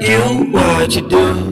you what you do.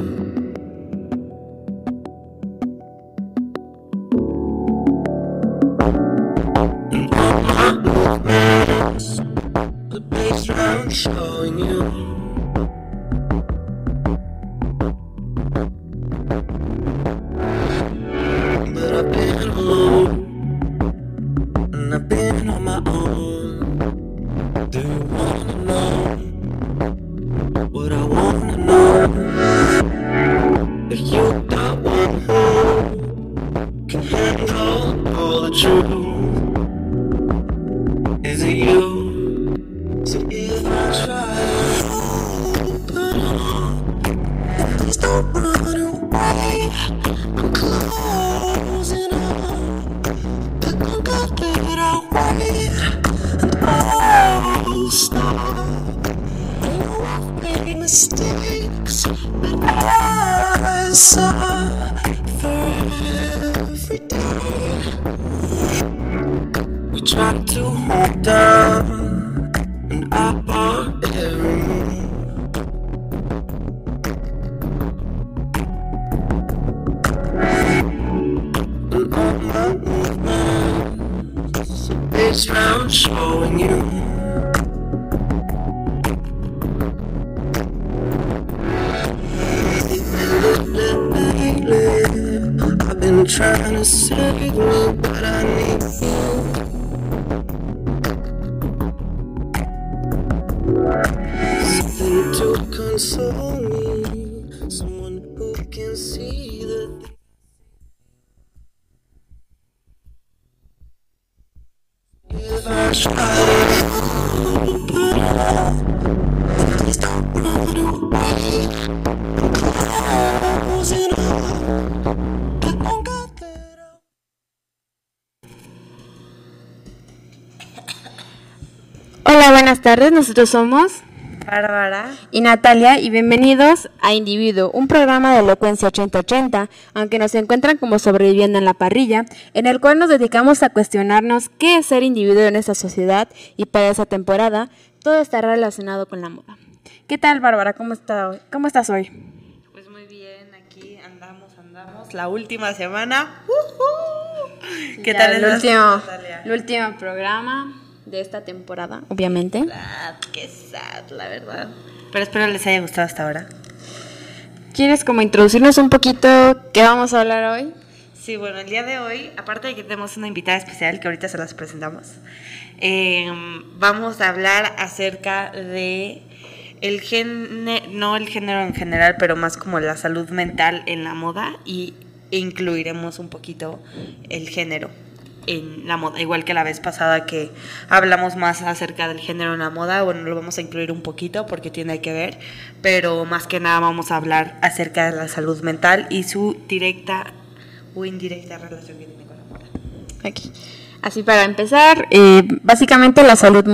Hola, buenas tardes. Nosotros somos Bárbara. y Natalia y bienvenidos a Individuo, un programa de elocuencia 80-80, aunque nos encuentran como sobreviviendo en la parrilla, en el cual nos dedicamos a cuestionarnos qué es ser individuo en esta sociedad y para esa temporada todo está relacionado con la moda. ¿Qué tal, Bárbara? ¿Cómo, está hoy? ¿Cómo estás hoy? Pues muy bien, aquí andamos, andamos. La última semana. ¿Qué Ya, tal el último, Natalia? el último programa de esta temporada, obviamente. Sad, qué sad, la verdad. Pero espero les haya gustado hasta ahora. ¿Quieres como introducirnos un poquito qué vamos a hablar hoy? Sí, bueno, el día de hoy, aparte de que tenemos una invitada especial que ahorita se las presentamos, eh, vamos a hablar acerca de el género, no el género en general, pero más como la salud mental en la moda y incluiremos un poquito el género en la moda, igual que la vez pasada que hablamos más acerca del género en la moda, bueno, lo vamos a incluir un poquito porque tiene que ver, pero más que nada vamos a hablar acerca de la salud mental y su directa o indirecta relación que tiene con la moda. Aquí. Así para empezar, eh, básicamente la salud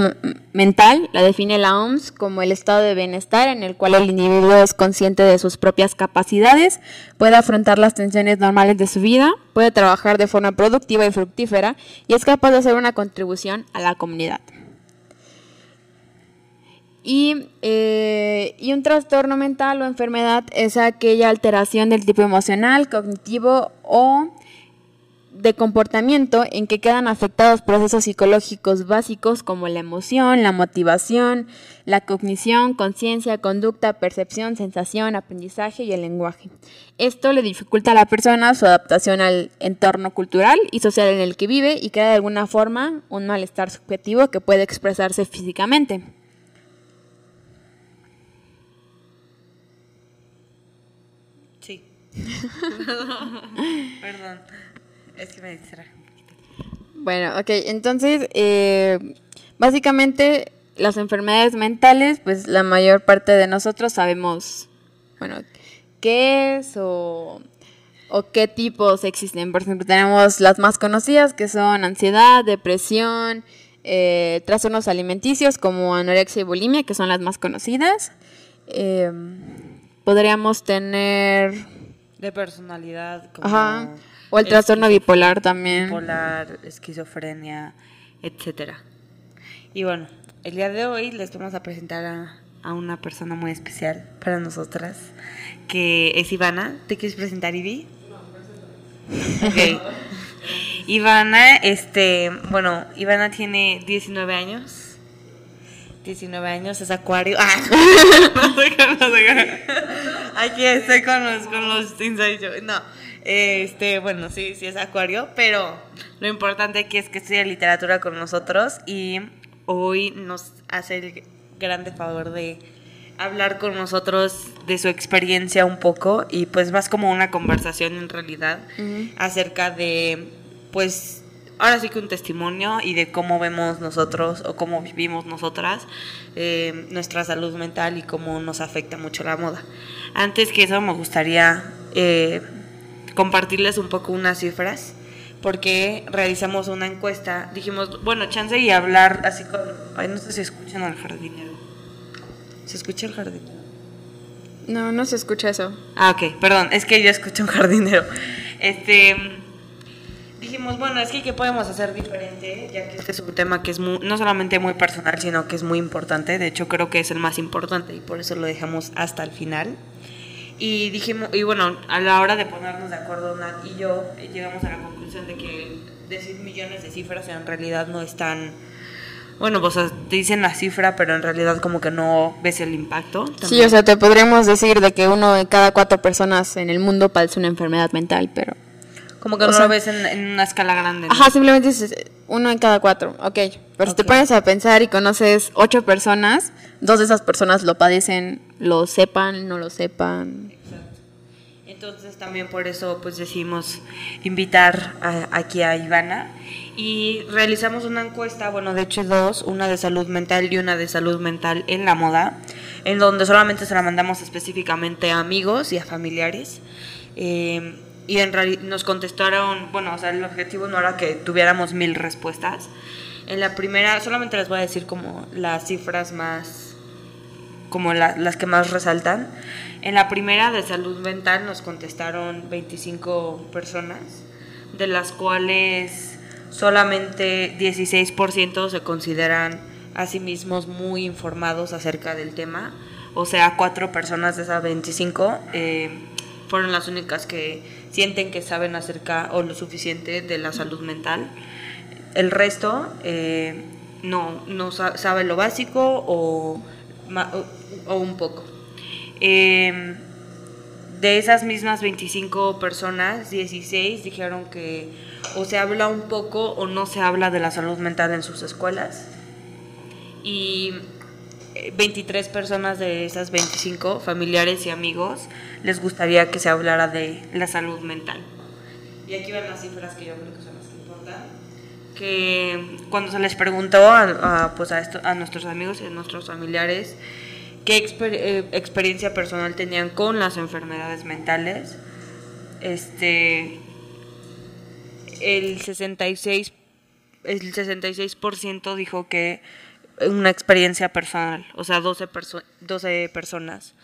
mental la define la OMS como el estado de bienestar en el cual el individuo es consciente de sus propias capacidades, puede afrontar las tensiones normales de su vida, puede trabajar de forma productiva y fructífera y es capaz de hacer una contribución a la comunidad. Y, eh, y un trastorno mental o enfermedad es aquella alteración del tipo emocional, cognitivo o de comportamiento en que quedan afectados procesos psicológicos básicos como la emoción, la motivación, la cognición, conciencia, conducta, percepción, sensación, aprendizaje y el lenguaje. Esto le dificulta a la persona su adaptación al entorno cultural y social en el que vive y crea de alguna forma un malestar subjetivo que puede expresarse físicamente. Sí. Perdón. Es que me distraje. Bueno, ok, entonces, eh, básicamente las enfermedades mentales, pues la mayor parte de nosotros sabemos, bueno, qué es o, o qué tipos existen. Por ejemplo, tenemos las más conocidas que son ansiedad, depresión, eh, trastornos alimenticios como anorexia y bulimia, que son las más conocidas. Eh, podríamos tener, De personalidad, como ajá, o el trastorno bipolar también. bipolar, esquizofrenia, etcétera. Y bueno, el día de hoy les vamos a presentar a, a una persona muy especial para nosotras, que es Ivana. ¿Te quieres presentar, Ivy? Ok. Ivana, este, bueno, Ivana tiene 19 años. 19 años, es acuario. Ah, no no sé cómo. Aquí estoy con los, con los inside. No, este, bueno, sí, sí es acuario, pero lo importante aquí es que estudia literatura con nosotros y hoy nos hace el grande favor de hablar con nosotros de su experiencia un poco y pues más como una conversación en realidad acerca de pues ahora sí que un testimonio y de cómo vemos nosotros o cómo vivimos nosotras eh, nuestra salud mental y cómo nos afecta mucho la moda. Antes que eso me gustaría eh, compartirles un poco unas cifras porque realizamos una encuesta, dijimos, bueno, chance y hablar así con, ay, no sé si escuchan al jardinero. ¿Se escucha el jardinero? No, no se escucha eso. Ah, ok, perdón, es que yo escucho un jardinero. Este, dijimos, bueno, es que ¿qué podemos hacer diferente? Ya que este es un tema que es muy- no solamente muy personal, sino que es muy importante. De hecho, creo que es el más importante y por eso lo dejamos hasta el final. Y dijimos, y bueno, a la hora de ponernos de acuerdo, Nat y yo, eh, llegamos a la conclusión de que decir millones de cifras en realidad no es tan... Bueno, pues te dicen la cifra, pero en realidad como que no ves el impacto. Sí, o sea, te podríamos decir de que uno de cada cuatro personas en el mundo padece una enfermedad mental, pero... Como que no sea- lo ves en, en una escala grande. ¿no? Ajá, simplemente dices uno en cada cuatro, ok. Pero si te pones a pensar y conoces ocho personas, dos de esas personas lo padecen, lo sepan, no lo sepan. Entonces también por eso pues decidimos invitar a- aquí a Ivana y realizamos una encuesta, bueno de hecho dos, una de salud mental y una de salud mental en la moda, en donde solamente se la mandamos específicamente a amigos y a familiares. Eh, y en realidad nos contestaron, bueno, o sea, el objetivo no era que tuviéramos mil respuestas. En la primera, solamente les voy a decir como las cifras más como la- las que más resaltan. En la primera de salud mental nos contestaron 25 personas, de las cuales solamente 16% se consideran a sí mismos muy informados acerca del tema. O sea, cuatro personas de esas 25 eh, fueron las únicas que sienten que saben acerca o lo suficiente de la salud mental. El resto eh, no, no sa- sabe lo básico o, o- un poco. Eh, de esas mismas 25 personas, 16 dijeron que o se habla un poco o no se habla de la salud mental en sus escuelas. Y eh, 23 personas de esas 25, familiares y amigos, les gustaría que se hablara de la salud mental. Y aquí van las cifras que yo creo que son. Que cuando se les preguntó a, pues a, nuestros amigos y a nuestros familiares qué eh, experiencia personal tenían con las enfermedades mentales, este, el 66, el 66% dijo que una experiencia personal, o sea, 12, perso- 12 personas.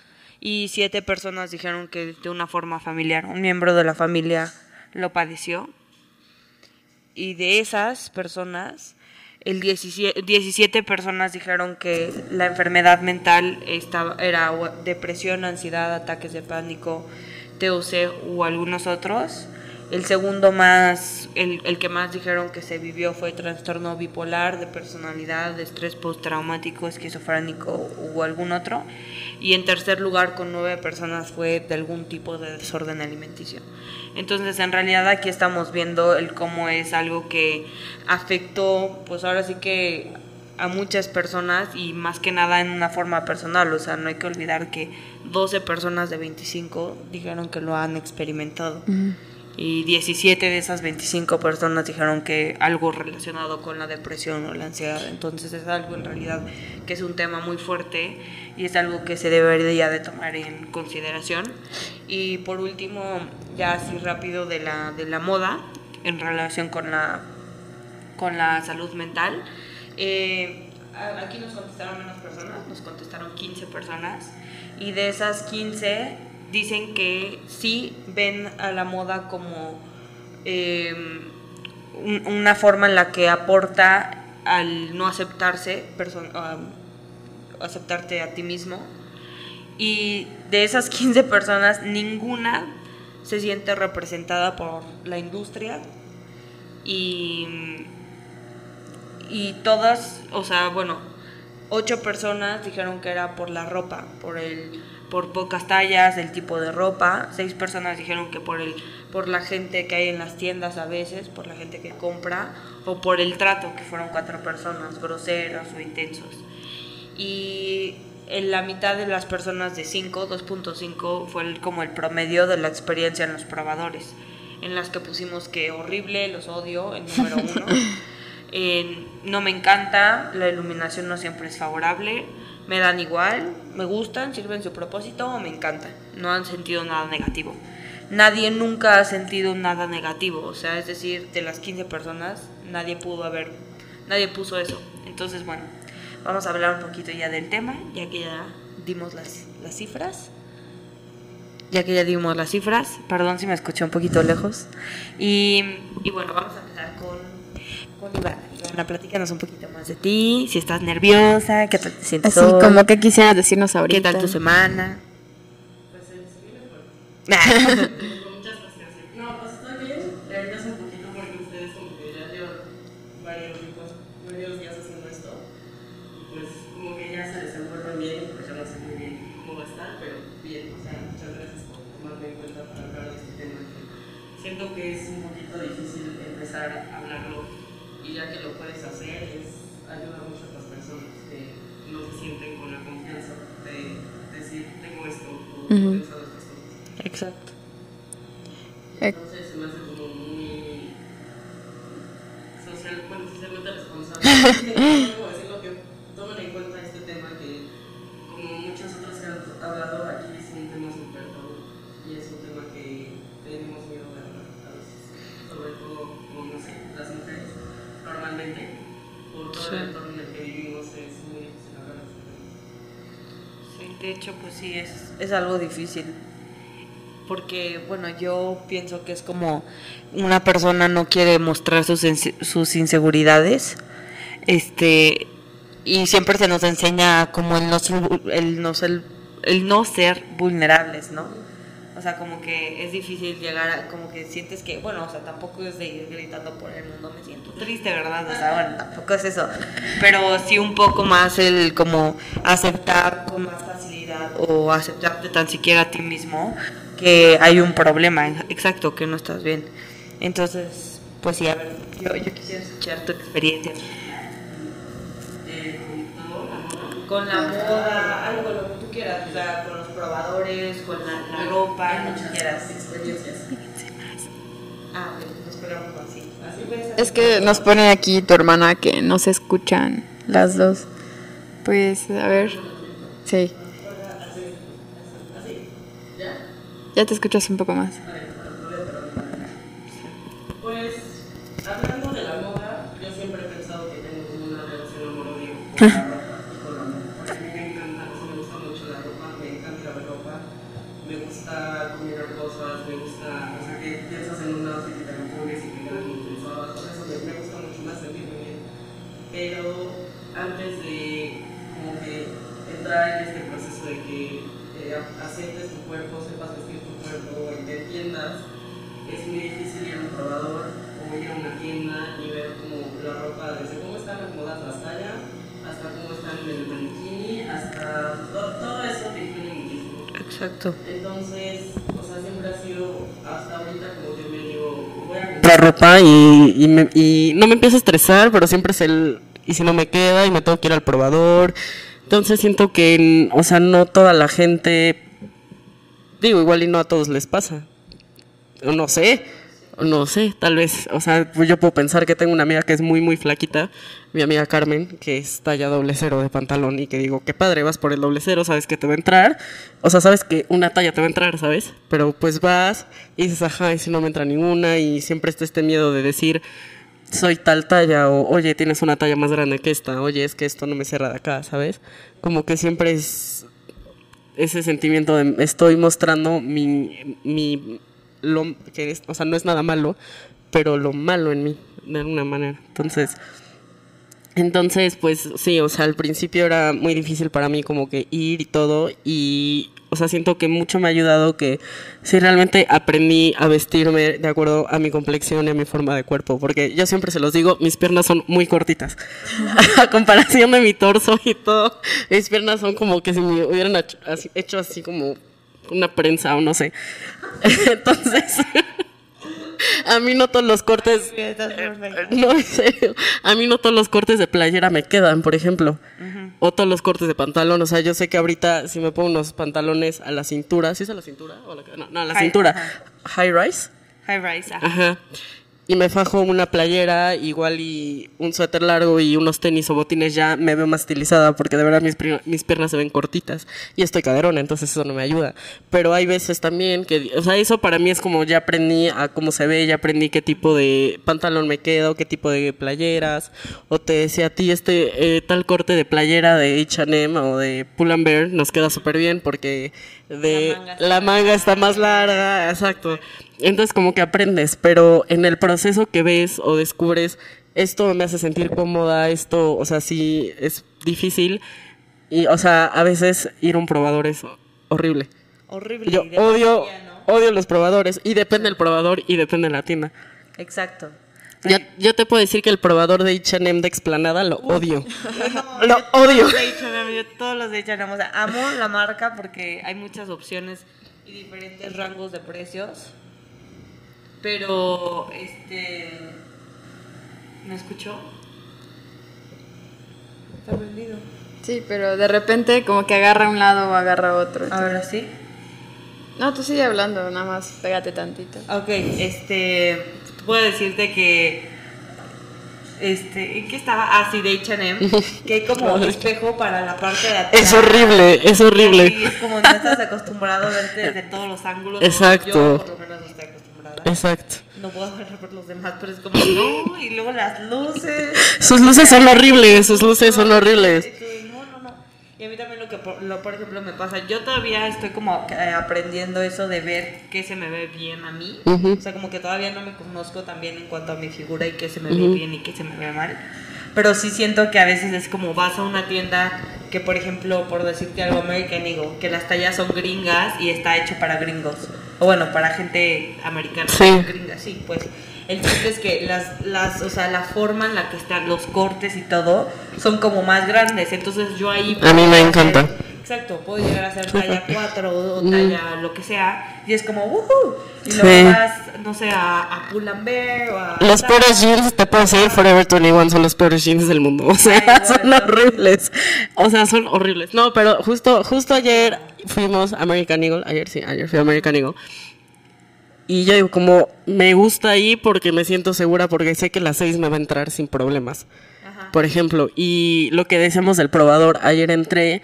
Y 7 personas dijeron que de una forma familiar, un miembro de la familia lo padeció. Y de esas personas, el 17, 17 personas dijeron que la enfermedad mental estaba, era depresión, ansiedad, ataques de pánico, TOC o algunos otros. El segundo más, el, el que más dijeron que se vivió fue trastorno bipolar, de personalidad, de estrés postraumático, esquizofrénico o algún otro. Y en tercer lugar, con nueve personas, fue de algún tipo de desorden alimenticio. Entonces, en realidad aquí estamos viendo el cómo es algo que afectó, pues ahora sí que a muchas personas y más que nada en una forma personal. O sea, no hay que olvidar que 12 personas de 25 dijeron que lo han experimentado. Y 17 de esas 25 personas dijeron que algo relacionado con la depresión o la ansiedad. Entonces es algo en realidad que es un tema muy fuerte y es algo que se debería de tomar en consideración. Y por último, ya así rápido de la, de la moda en relación con la, con la salud mental. Eh, aquí nos contestaron menos personas, nos contestaron 15 personas y de esas 15 dicen que sí ven a la moda como un- una forma en la que aporta al no aceptarse, aceptarte a ti mismo. Y de esas 15 personas, ninguna se siente representada por la industria. Y, y todas, o sea, bueno, ocho personas dijeron que era por la ropa, por el por pocas tallas, el tipo de ropa. Seis personas dijeron que por el por la gente que hay en las tiendas a veces, por la gente que compra o por el trato, que fueron cuatro personas groseros o intensos. Y en la mitad de las personas de 5, 2.5 fue el- como el promedio de la experiencia en los probadores, en las que pusimos que horrible, los odio, el número uno. Eh, no me encanta, la iluminación no siempre es favorable, me dan igual, me gustan, sirven su propósito o me encantan. No han sentido nada negativo. Nadie nunca ha sentido nada negativo, o sea, es decir, de las 15 personas, nadie pudo haber, nadie puso eso. Entonces, bueno, vamos a hablar un poquito ya del tema, ya que ya dimos las, las cifras. Ya que ya dimos las cifras, perdón si me escuché un poquito lejos. Y, y bueno, vamos a empezar con, con Ivana. Ivana, platícanos un poquito más de ti, si estás nerviosa, qué tal te sientes Así hoy, como que quisieras decirnos ahorita. qué tal tu semana. Muchas gracias. No, pues estoy bien. Nerviosa un poquito porque ustedes como que ya llevan varios, varios días haciendo esto. Y pues como que ya se desenvuelven bien, pues ya no sé muy bien cómo va a estar, pero bien. O sea, muchas gracias por tomarme en cuenta para hablar de este tema. que siento que es un poquito difícil empezar a hablarlo y ya que lo puedes hacer, es, ayuda mucho a las personas que no se sienten con la confianza de decir tengo esto o Ujú. he usado estas cosas. Exacto. Eh, Entonces se me hace como muy social, bueno, socialmente responsable. ¿Cómo decirlo? Que tomen en cuenta este tema que, como muchas otras que han hablado, aquí es un tema súper tabú y es un tema que tenemos miedo de hablar a veces. Sobre todo, como no sé, las mujeres, normalmente, por todo Sí. el entorno en el que vivimos, es muy difícil hablar de este tema. Sí, de hecho, pues sí, es, algo difícil. Porque, bueno, yo pienso que es como una persona no quiere mostrar sus, sus inseguridades. Este, y siempre se nos enseña como el no ser, el no ser, el no ser vulnerables, ¿no? O sea, como que es difícil llegar a, como que sientes que, bueno, o sea, tampoco es de ir gritando por el mundo, me siento triste, ¿verdad? O sea, bueno, tampoco es eso. Pero sí un poco más el como aceptar con más facilidad o aceptarte tan siquiera a ti mismo que hay un problema, exacto, que no estás bien. Entonces, pues sí, a ver, yo, yo quisiera escuchar tu experiencia con la moda, algo lo que tú quieras, o sea, con los probadores, con la, la ropa, lo que quieras. experiencias. Ah, nos así. Así Es que nos pone aquí tu hermana que no se escuchan las dos. Pues, a ver. Sí. Ya te escuchas un poco más. Pues, hablando de la moda, yo siempre he pensado que tengo una relación amor-odio con la ropa y con la moda. Porque a mí me encanta, o sea, me gusta mucho la ropa, me encanta ir a ver ropa, me gusta combinar cosas, me gusta, o sea, que piensas en un outfit y te lo pones y te quedas muy pensado, todo eso me, me gusta mucho más sentirme bien. Pero antes de como que entrar en este proceso de que eh, aceptes tu cuerpo, sepas vestir tu cuerpo y te entiendas, es muy difícil ir a un probador o ir a una tienda y ver como la ropa, desde cómo están acomodadas las tallas, hasta cómo están en el maniquí, hasta todo, todo eso te influye muchísimo. Exacto. Entonces, o sea, siempre ha sido hasta ahorita como que me digo, voy a comprar ropa y, y, me- y no me empiezo a estresar, pero siempre es el, y si no me queda y me tengo que ir al probador. Entonces siento que, o sea, no toda la gente, digo, igual y no a todos les pasa. No sé, no sé, tal vez, o sea, pues yo puedo pensar que tengo una amiga que es muy, muy flaquita, mi amiga Carmen, que es talla doble cero de pantalón y que digo, qué padre, vas por el doble cero, sabes que te va a entrar, o sea, sabes que una talla te va a entrar, ¿sabes? Pero pues vas y dices, ajá, y si no me entra ninguna y siempre está este miedo de decir, soy tal talla o oye, tienes una talla más grande que esta, oye, es que esto no me cierra de acá, ¿sabes? Como que siempre es ese sentimiento de estoy mostrando mi, mi lo que es, o sea, no es nada malo, pero lo malo en mí, de alguna manera. Entonces, Entonces, pues sí, o sea, al principio era muy difícil para mí como que ir y todo y, o sea, siento que mucho me ha ayudado que sí realmente aprendí a vestirme de acuerdo a mi complexión y a mi forma de cuerpo, porque yo siempre se los digo, mis piernas son muy cortitas. a comparación de mi torso y todo, mis piernas son como que si me hubieran hecho así, como una prensa o no sé. Entonces... A mí no todos los cortes. No, en serio. A mí no todos los cortes de playera me quedan, por ejemplo. O todos los cortes de pantalón. O sea, yo sé que ahorita si me pongo unos pantalones a la cintura. ¿Sí es a la cintura? ¿O a la- no, no, a la High, cintura. ajá. High rise. High rise. ajá. Ajá. Y me fajo una playera, igual y un suéter largo y unos tenis o botines, ya me veo más estilizada porque de verdad mis, mis piernas se ven cortitas y estoy caderona, entonces eso no me ayuda. Pero hay veces también que, o sea, eso para mí es como ya aprendí a cómo se ve, ya aprendí qué tipo de pantalón me queda o qué tipo de playeras. O te decía a ti, este eh, tal corte de playera de H&M o de Pull and Bear nos queda súper bien porque de La manga está la manga está más larga, exacto. Entonces como que aprendes, pero en el proceso que ves o descubres, esto me hace sentir cómoda, esto, o sea, sí es difícil. Y, o sea, a veces ir a un probador es horrible. Horrible. Yo odio, odio los probadores. Y depende del probador y depende de la tienda. Exacto. Yo, yo te puedo decir que el probador de H&M de Explanada lo odio. No, Lo yo todos odio. los de H&M, yo todos los de H&M, o sea, amo la marca porque hay muchas opciones y diferentes rangos de precios. Pero, este... ¿Me escuchó? Está perdido. Sí, pero de repente como que agarra un lado o agarra otro. Ahora sí. No, tú sigue hablando, nada más pégate tantito. Ok, este, puedo decirte que, este, ¿en qué estaba? Ah, sí, de H&M, que hay como espejo para la parte de atrás. Es horrible, es horrible. es como no estás acostumbrado a verte desde todos los ángulos. Exacto. Yo por lo menos no estoy acostumbrada. Exacto. No puedo ver por los demás, pero es como, no, y luego las luces. Sus luces son horribles, sus luces son horribles. Y a mí también lo que, por, lo, por ejemplo, me pasa, yo todavía estoy como eh, aprendiendo eso de ver qué se me ve bien a mí. Ujú. O sea, como que todavía no me conozco también en cuanto a mi figura y qué se me ve bien y qué se me ve mal. Pero sí siento que a veces es como vas a una tienda que, por ejemplo, por decirte algo, American Eagle, que las tallas son gringas y está hecho para gringos. O bueno, para gente americana. Sí. Gringa, sí, pues. El chiste es que las, las, o sea, la forma en la que están los cortes y todo son como más grandes. Entonces yo ahí... A mí me puedo encanta. hacer- exacto, puedo llegar a ser talla 4 o talla lo que sea. Y es como, ¡woohoo! Y luego Sí. vas, no sé, a, a Pull and Bear o a... Los peores jeans, te puedo decir, Forever 21 son los peores jeans del mundo. O sea, Ay, son bueno. horribles. O sea, son horribles. No, pero justo, justo ayer fuimos a American Eagle. Ayer sí, ayer fui a American Eagle. Y yo digo, como me gusta ahí porque me siento segura, porque sé que las seis me va a entrar sin problemas. Por ejemplo, y lo que decíamos del probador, ayer entré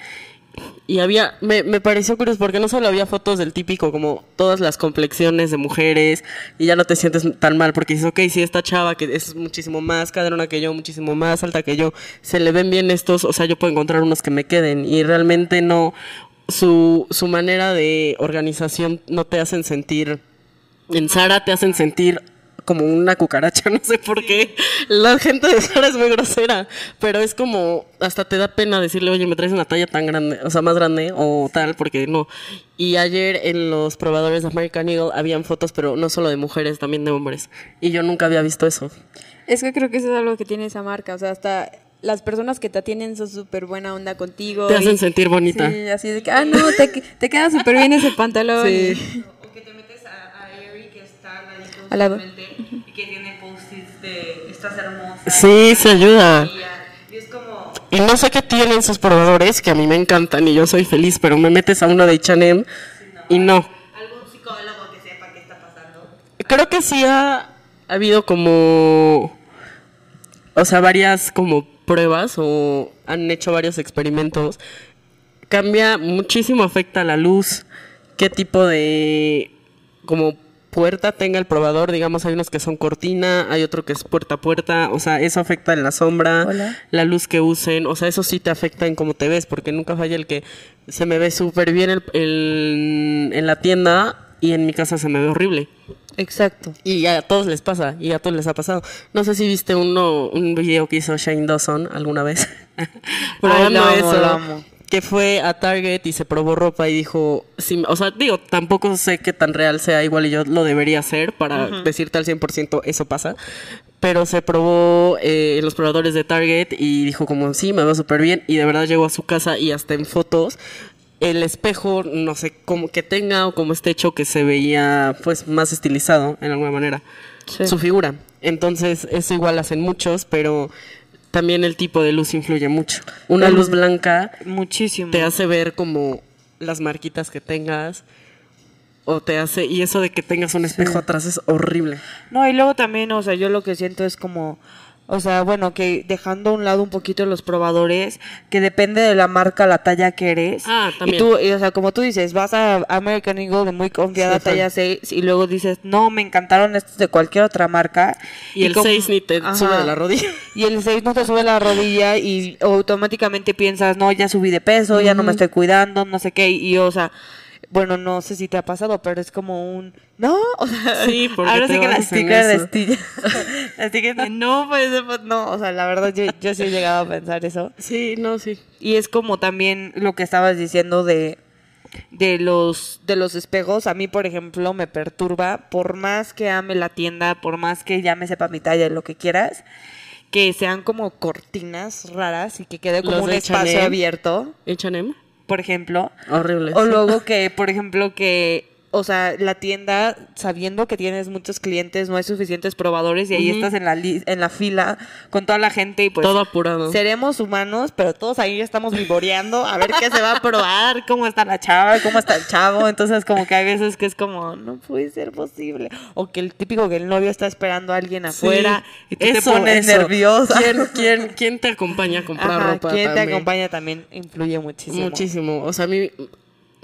y había, me, me pareció curioso porque no solo había fotos del típico, como todas las complexiones de mujeres, y ya no te sientes tan mal porque dices, ok, si esta chava que es muchísimo más caderona que yo, muchísimo más alta que yo, se le ven bien estos, o sea, yo puedo encontrar unos que me queden, y realmente no, su, su manera de organización no te hacen sentir, en Sara te hacen sentir como una cucaracha, no sé por qué. La gente de Sara es muy grosera, pero es como, hasta te da pena decirle, oye, me traes una talla tan grande, o sea, más grande o tal, porque no. Y ayer en los probadores de American Eagle habían fotos, pero no solo de mujeres, también de hombres. Y yo nunca había visto eso. Es que creo que eso es algo que tiene esa marca, o sea, hasta las personas que te atienden son súper buena onda contigo. Te y- hacen sentir bonita. Sí, así de que, ah, no, te, te queda súper bien ese pantalón. Sí. O que te metes a, a Aerie, que y que tiene post-its de estás hermosa. Sí, se ayuda. Y es como, Y no sé qué tienen sus probadores, que a mí me encantan y yo soy feliz, pero me metes a uno de H&M y no. algún psicólogo que sepa qué está pasando. Creo que sí ha habido como, o sea, varias como pruebas o han hecho varios experimentos. Cambia muchísimo, afecta la luz, qué tipo de como puerta tenga el probador, digamos, hay unos que son cortina, hay otro que es puerta a puerta, o sea, eso afecta en la sombra, Hola. la luz que usen, o sea, eso sí te afecta en cómo te ves, porque nunca falla el que se me ve súper bien el- el- en la tienda y en mi casa se me ve horrible. Exacto. Y a todos les pasa, y a todos les ha pasado. No sé si viste uno, un video que hizo Shane Dawson alguna vez. Pero Ay, lo amo, eso, lo amo. Que fue a Target y se probó ropa y dijo, sí, o sea, digo, tampoco sé qué tan real sea, igual y yo lo debería hacer para decirte al 100% eso pasa. Pero se probó eh, en los probadores de Target y dijo como, sí, me va súper bien. Y de verdad llegó a su casa y hasta en fotos el espejo, no sé, como que tenga o como esté hecho, que se veía pues más estilizado en alguna manera Sí. su figura. Entonces, eso igual hacen muchos, pero también el tipo de luz influye mucho. Una luz blanca Muchísimo. te hace ver como las marquitas que tengas o te hace y eso de que tengas un espejo atrás es horrible. No, y luego también, o sea, yo lo que siento es como, o sea, bueno, que dejando a un lado un poquito los probadores, que depende de la marca, la talla que eres. Ah, también. Y tú, y, o sea, como tú dices, vas a American Eagle de muy confiada Sí, talla 6 y luego dices, no, me encantaron estos de cualquier otra marca. Y, el como- 6 ni te Ajá. sube de la rodilla. Y el 6 no te sube la rodilla y automáticamente piensas, no, ya subí de peso, ya no me estoy cuidando, no sé qué. Y, o sea, bueno, no sé si te ha pasado, pero es como un, no, o sea, Sí, porque ahora sí que la vas en sticker de estilla. de, no, pues, no, o sea, la verdad yo, yo sí he llegado a pensar eso. Sí, no, sí. Y es como también lo que estabas diciendo de de los de los espejos a mí por ejemplo me perturba por más que ame la tienda por más que ya me sepa mi talla lo que quieras que sean como cortinas raras y que quede como Los un espacio H&M. abierto H&M. Por ejemplo Horrible. o luego que por ejemplo que o sea, la tienda, sabiendo que tienes muchos clientes, no hay suficientes probadores y ahí estás en la, li- en la fila con toda la gente y pues... Todo apurado. Seremos humanos, pero todos ahí estamos vivoreando a ver qué se va a probar, cómo está la chava, cómo está el chavo. Entonces, como que hay veces que es como, no puede ser posible. O que el típico que el novio está esperando a alguien Sí, afuera y tú eso, te pones eso. nerviosa. ¿Quién, quién, quién te acompaña a comprar Ajá, ropa? ¿Quién te también? acompaña también influye muchísimo. Muchísimo. O sea, a mí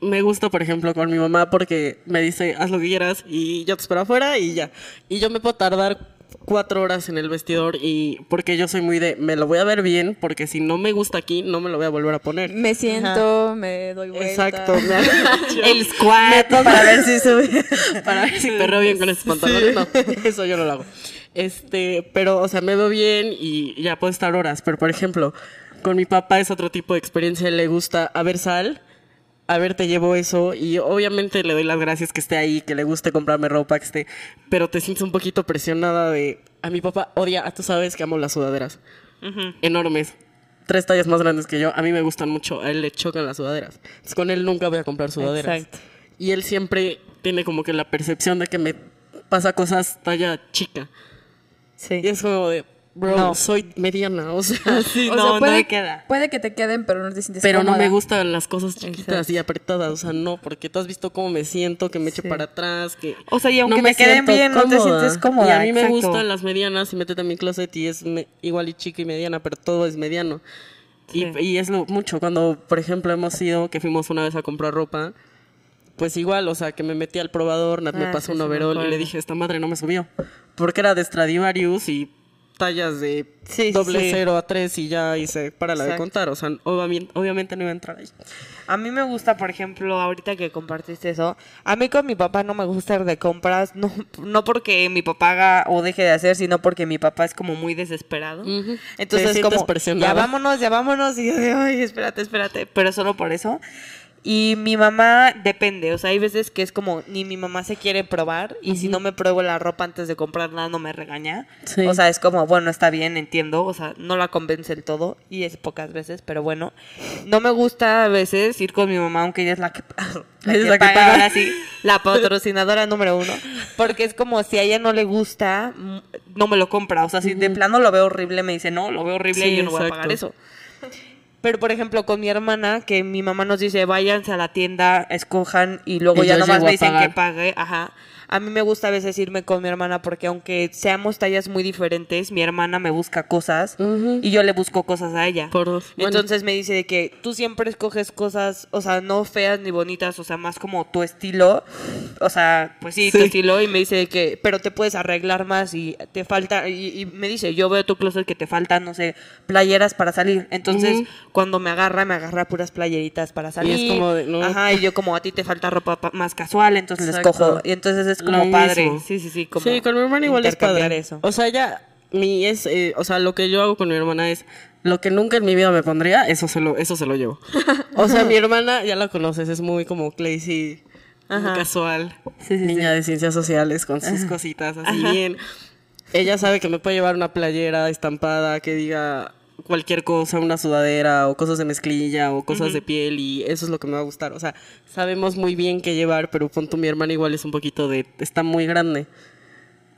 me gusta, por ejemplo, con mi mamá porque me dice, haz lo que quieras y yo te espero afuera y ya. Y yo me puedo tardar cuatro horas en el vestidor y porque yo soy muy de, me lo voy a ver bien porque si no me gusta aquí, no me lo voy a volver a poner. Me siento, me doy vuelta. Exacto. El squat para ver si sube. para ver si perreo bien con estos pantalones. No, eso yo no lo hago. Este, pero, o sea, me veo bien y ya puedo estar horas. Pero, por ejemplo, con mi papá es otro tipo de experiencia. Le gusta, a ver, sal, a ver, te llevo eso. Y obviamente le doy las gracias que esté ahí, que le guste comprarme ropa, que esté. Pero te sientes un poquito presionada de. A mi papá odia, tú sabes que amo las sudaderas. Enormes. Tres tallas más grandes que yo. A mí me gustan mucho. A él le chocan las sudaderas. Entonces, con él nunca voy a comprar sudaderas. Exacto. Y él siempre tiene como que la percepción de que me pasa cosas talla chica. Sí. Y es como de, bro, No. soy mediana, o sea. Sí, O no, sea, puede, no me queda. puede que te queden, pero no te sientes Pero no me gustan las cosas chiquitas Exacto. y apretadas, o sea, no, porque tú has visto cómo me siento, que me echo Sí. para atrás, que... O sea, y aunque no me queden bien, no te sientes cómoda, Y a mí me gustan las medianas y métete en mi closet y es me- igual y chica y mediana, pero todo es mediano. Sí. Y, y es lo mucho, cuando, por ejemplo, hemos ido, que fuimos una vez a comprar ropa, pues igual, o sea, que me metí al probador, Nat me Ah, pasó sí, un overall y le dije, esta madre no me subió. Porque era de Stradivarius y tallas de Sí, doble sí. cero a tres y ya hice para la de contar. O sea, obviamente, obviamente no iba a entrar ahí. A mí me gusta, por ejemplo, ahorita que compartiste eso, a mí con mi papá no me gusta ir de compras, no, no porque mi papá haga o deje de hacer, sino porque mi papá es como muy desesperado. Entonces como, ya vámonos, ya vámonos, y yo de, ay, espérate, espérate, pero solo por eso. Y mi mamá depende, o sea, hay veces que es como ni mi mamá se quiere probar y si no me pruebo la ropa antes de comprarla no me regaña. Sí. O sea, es como, bueno, está bien, entiendo, o sea, no la convence el todo y es pocas veces, pero bueno. No me gusta a veces ir con mi mamá, aunque ella es la que, la Es que la que paga, ahora sí, la patrocinadora número uno, porque es como si a ella no le gusta, no me lo compra, o sea, si de plano lo veo horrible, me dice, no, lo veo horrible Sí, y yo no voy a pagar eso. Pero, por ejemplo, con mi hermana, que mi mamá nos dice, váyanse a la tienda, escojan y luego Y ya nomás me dicen pagar. que pague, ajá. A mí me gusta a veces irme con mi hermana porque aunque seamos tallas muy diferentes, mi hermana me busca cosas y yo le busco cosas a ella. Por dos. Bueno. Entonces me dice de que tú siempre escoges cosas, o sea, no feas ni bonitas, o sea, más como tu estilo. O sea, pues sí, tu estilo. Y me dice de que, pero te puedes arreglar más y te falta. Y, y me dice, yo veo tu closet que te faltan, no sé, playeras para salir. Entonces, cuando me agarra, me agarra puras playeritas para salir. es como de, no. Ajá, y yo como a ti te falta ropa pa- más casual, entonces les cojo. Y entonces es como Lo padre. mismo. Sí, sí, sí. Como sí, con mi hermana igual es padre. eso. O sea, ya, mi es, eh, o sea, lo que yo hago con mi hermana es, lo que nunca en mi vida me pondría, eso se lo, eso se lo llevo. O sea, mi hermana, ya la conoces, es muy como muy Ajá. casual, Sí, sí, niña de ciencias sociales con sus cositas así bien. Ella sabe que me puede llevar una playera estampada que diga cualquier cosa, una sudadera o cosas de mezclilla o cosas de piel y eso es lo que me va a gustar. O sea, sabemos muy bien qué llevar, pero punto mi hermana igual es un poquito de, está muy grande.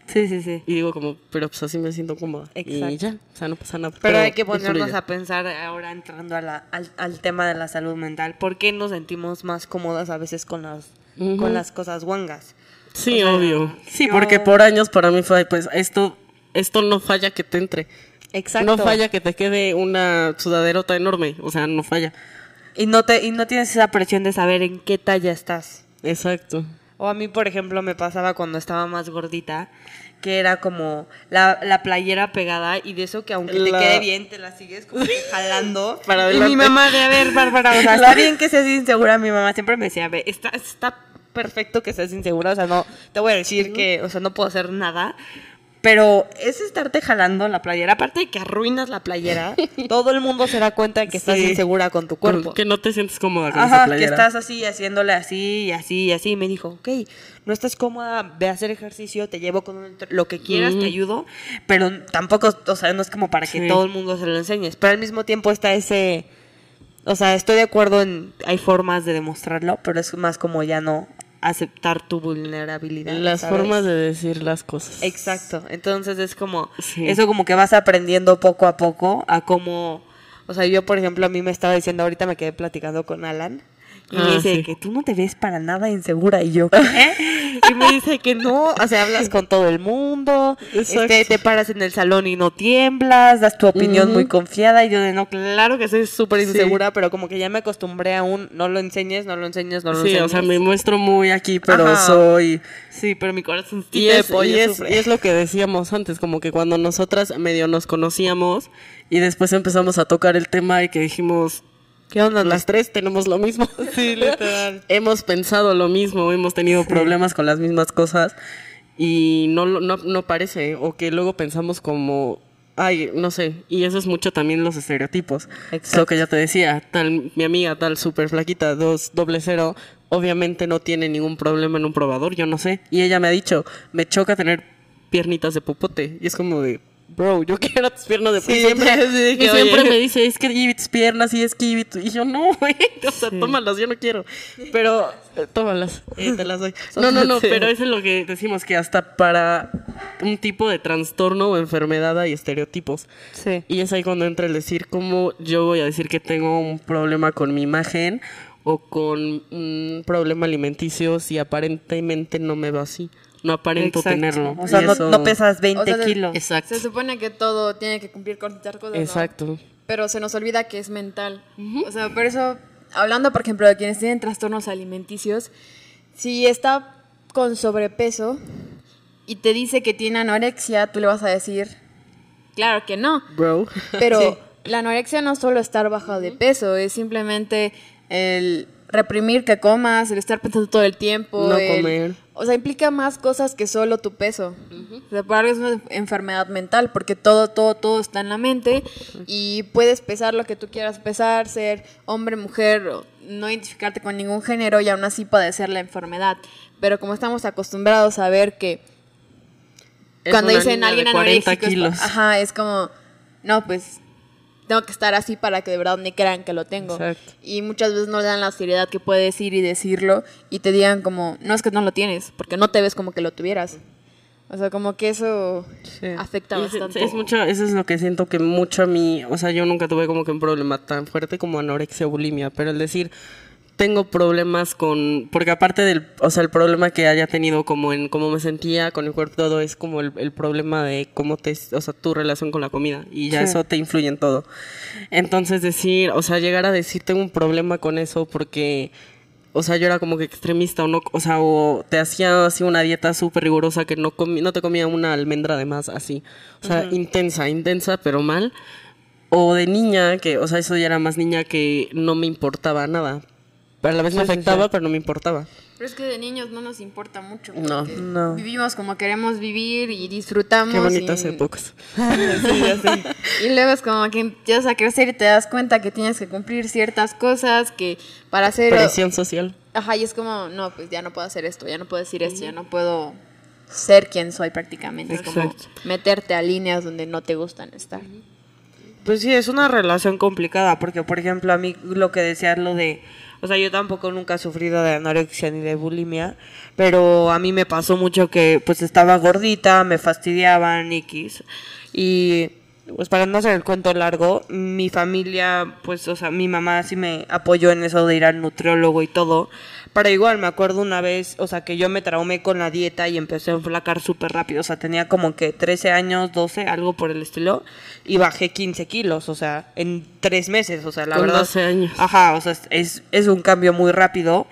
Sí, sí, sí. Y digo como, pero pues así me siento cómoda. Y Exacto. ya, o sea, no pasa nada. Pero, hay que ponernos a pensar ahora entrando a la- al, al tema de la salud mental. ¿Por qué nos sentimos más cómodas a veces con las, con las cosas guangas? Sí, o sea, obvio. Sí, yo- porque por años para mí fue, pues, esto, esto no falla que te entre. Exacto. No falla que te quede una sudaderota enorme. O sea, no falla. Y no, te, y no tienes esa presión de saber en qué talla estás. Exacto. O a mí, por ejemplo, me pasaba cuando estaba más gordita, que era como la, la playera pegada y de eso que aunque te La- quede bien, te la sigues como jalando. Para y mi mamá de, a ver, Bárbara, o sea, está bien que seas insegura. Mi mamá siempre me decía, ve, está, está perfecto que seas insegura, o sea, no, te voy a decir que, o sea, no puedo hacer nada. Pero es estarte jalando la playera, aparte de que arruinas la playera, todo el mundo se da cuenta de que estás Sí. insegura con tu cuerpo. Que no te sientes cómoda con esa Ajá, que playera. estás así, haciéndole así y así y así. Y me dijo, ok, no estás cómoda, ve a hacer ejercicio, te llevo con un- lo que quieras, te ayudo. Pero tampoco, o sea, no es como para que Sí. todo el mundo se lo enseñes. Pero al mismo tiempo está ese... O sea, estoy de acuerdo en... Hay formas de demostrarlo, pero es más como ya no aceptar tu vulnerabilidad. Las ¿sabes? formas de decir las cosas. Exacto. Entonces es como, Sí. eso como que vas aprendiendo poco a poco a cómo, o sea, yo por ejemplo a mí me estaba diciendo, ahorita me quedé platicando con Alan. Y me Ah, dice sí. que tú no te ves para nada insegura y yo, ¿qué? y me dice que no, o sea, hablas con todo el mundo, este, te paras en el salón y no tiemblas, das tu opinión muy confiada y yo de no, claro que soy súper insegura, pero como que ya me acostumbré a un no lo enseñes, no lo enseñes, no lo Sí, enseñes. o sea, me muestro muy aquí, pero Ajá. soy... Sí, pero mi corazón Y es, y, es, y es lo que decíamos antes, como que cuando nosotras medio nos conocíamos y después empezamos a tocar el tema y que dijimos, ¿Qué onda? las tres tenemos lo mismo. Sí, literal. hemos pensado lo mismo, hemos tenido problemas con las mismas cosas y no, no, no parece, o que luego pensamos como, ay, no sé, y eso es mucho también los estereotipos. Es Exacto. lo que yo te decía, tal, mi amiga tal súper flaquita, dos, doble cero, obviamente no tiene ningún problema en un probador, yo no sé, y ella me ha dicho, me choca tener piernitas de popote, y es como de... Bro, yo quiero tus piernas de Sí, y siempre, y siempre oye. me dice, es que Ivy, tus piernas y es que tu-". y yo no, güey, o sea, tómalas, yo no quiero. Pero, eh, tómalas, eh, te las doy. No, no, no, pero eso es lo que decimos, que hasta para un tipo de trastorno o enfermedad hay estereotipos. Sí. Y es ahí cuando entra el decir cómo yo voy a decir que tengo un problema con mi imagen o con un problema alimenticio si aparentemente no me va así. No aparento Exacto. tenerlo. O sea, no, eso- no pesas 20 O sea, se- kilos. Exacto. Se supone que todo tiene que cumplir con ciertas cosas. ¿no? Exacto. Pero se nos olvida que es mental. O sea, por eso, hablando, por ejemplo, de quienes tienen trastornos alimenticios, si está con sobrepeso y te dice que tiene anorexia, tú le vas a decir, claro que no. Bro. Pero la anorexia no es solo estar baja de peso, es simplemente el reprimir que comas, el estar pensando todo el tiempo. No el- comer. O sea, implica más cosas que solo tu peso. O sea, por algo es una enfermedad mental, porque todo, todo, todo está en la mente y puedes pesar lo que tú quieras pesar, ser hombre, mujer, o no identificarte con ningún género y aún así padecer la enfermedad. Pero como estamos acostumbrados a ver que Es cuando dicen alguien de 40 anoréxico, es, kilos. ajá, es como, no, pues tengo que estar así para que de verdad me crean que lo tengo. Exacto. Y muchas veces no le dan la seriedad que puedes ir y decirlo y te digan como, no es que no lo tienes, porque no te ves como que lo tuvieras. O sea, como que eso afecta Y es- bastante. Es, mucho, eso es lo que siento que mucho a mí, o sea, yo nunca tuve como que un problema tan fuerte como anorexia o bulimia, pero el decir, tengo problemas con, porque aparte del, o sea, el problema que haya tenido como en cómo me sentía con el cuerpo todo es como el, el problema de cómo te, o sea, tu relación con la comida y ya Sí. eso te influye en todo. Entonces decir, o sea, llegar a decir tengo un problema con eso porque, o sea, yo era como que extremista o no, o sea, o te hacía así una dieta súper rigurosa que no comí, no te comía una almendra de más así, o sea, intensa, intensa, pero mal. O de niña, que, o sea, eso ya era más niña que no me importaba nada. Pero a la vez me Sí, sí, afectaba, sí. pero no me importaba. Pero es que de niños no nos importa mucho. No. No. Vivimos como queremos vivir y disfrutamos. Qué bonitas y, épocas. y luego es como que empiezas a crecer y te das cuenta que tienes que cumplir ciertas cosas que para hacer... Presión social. Ajá, y es como, no, pues ya no puedo hacer esto, ya no puedo decir esto, ya no puedo ser quien soy prácticamente. Es como Exacto. meterte a líneas donde no te gustan estar. Pues sí, es una relación complicada, porque por ejemplo a mí lo que decías lo de, o sea, yo tampoco nunca he sufrido de anorexia ni de bulimia, pero a mí me pasó mucho que pues estaba gordita, me fastidiaban, X, y pues para no hacer el cuento largo, mi familia, pues, o sea, mi mamá sí me apoyó en eso de ir al nutriólogo y todo, pero igual me acuerdo una vez, o sea, que yo me traumé con la dieta y empecé a enflacar súper rápido, o sea, tenía como que 13 años, 12, algo por el estilo, y bajé 15 kilos, o sea, en tres meses, o sea, la Con verdad. 12 años. Ajá, o sea, es- es, es un cambio muy rápido.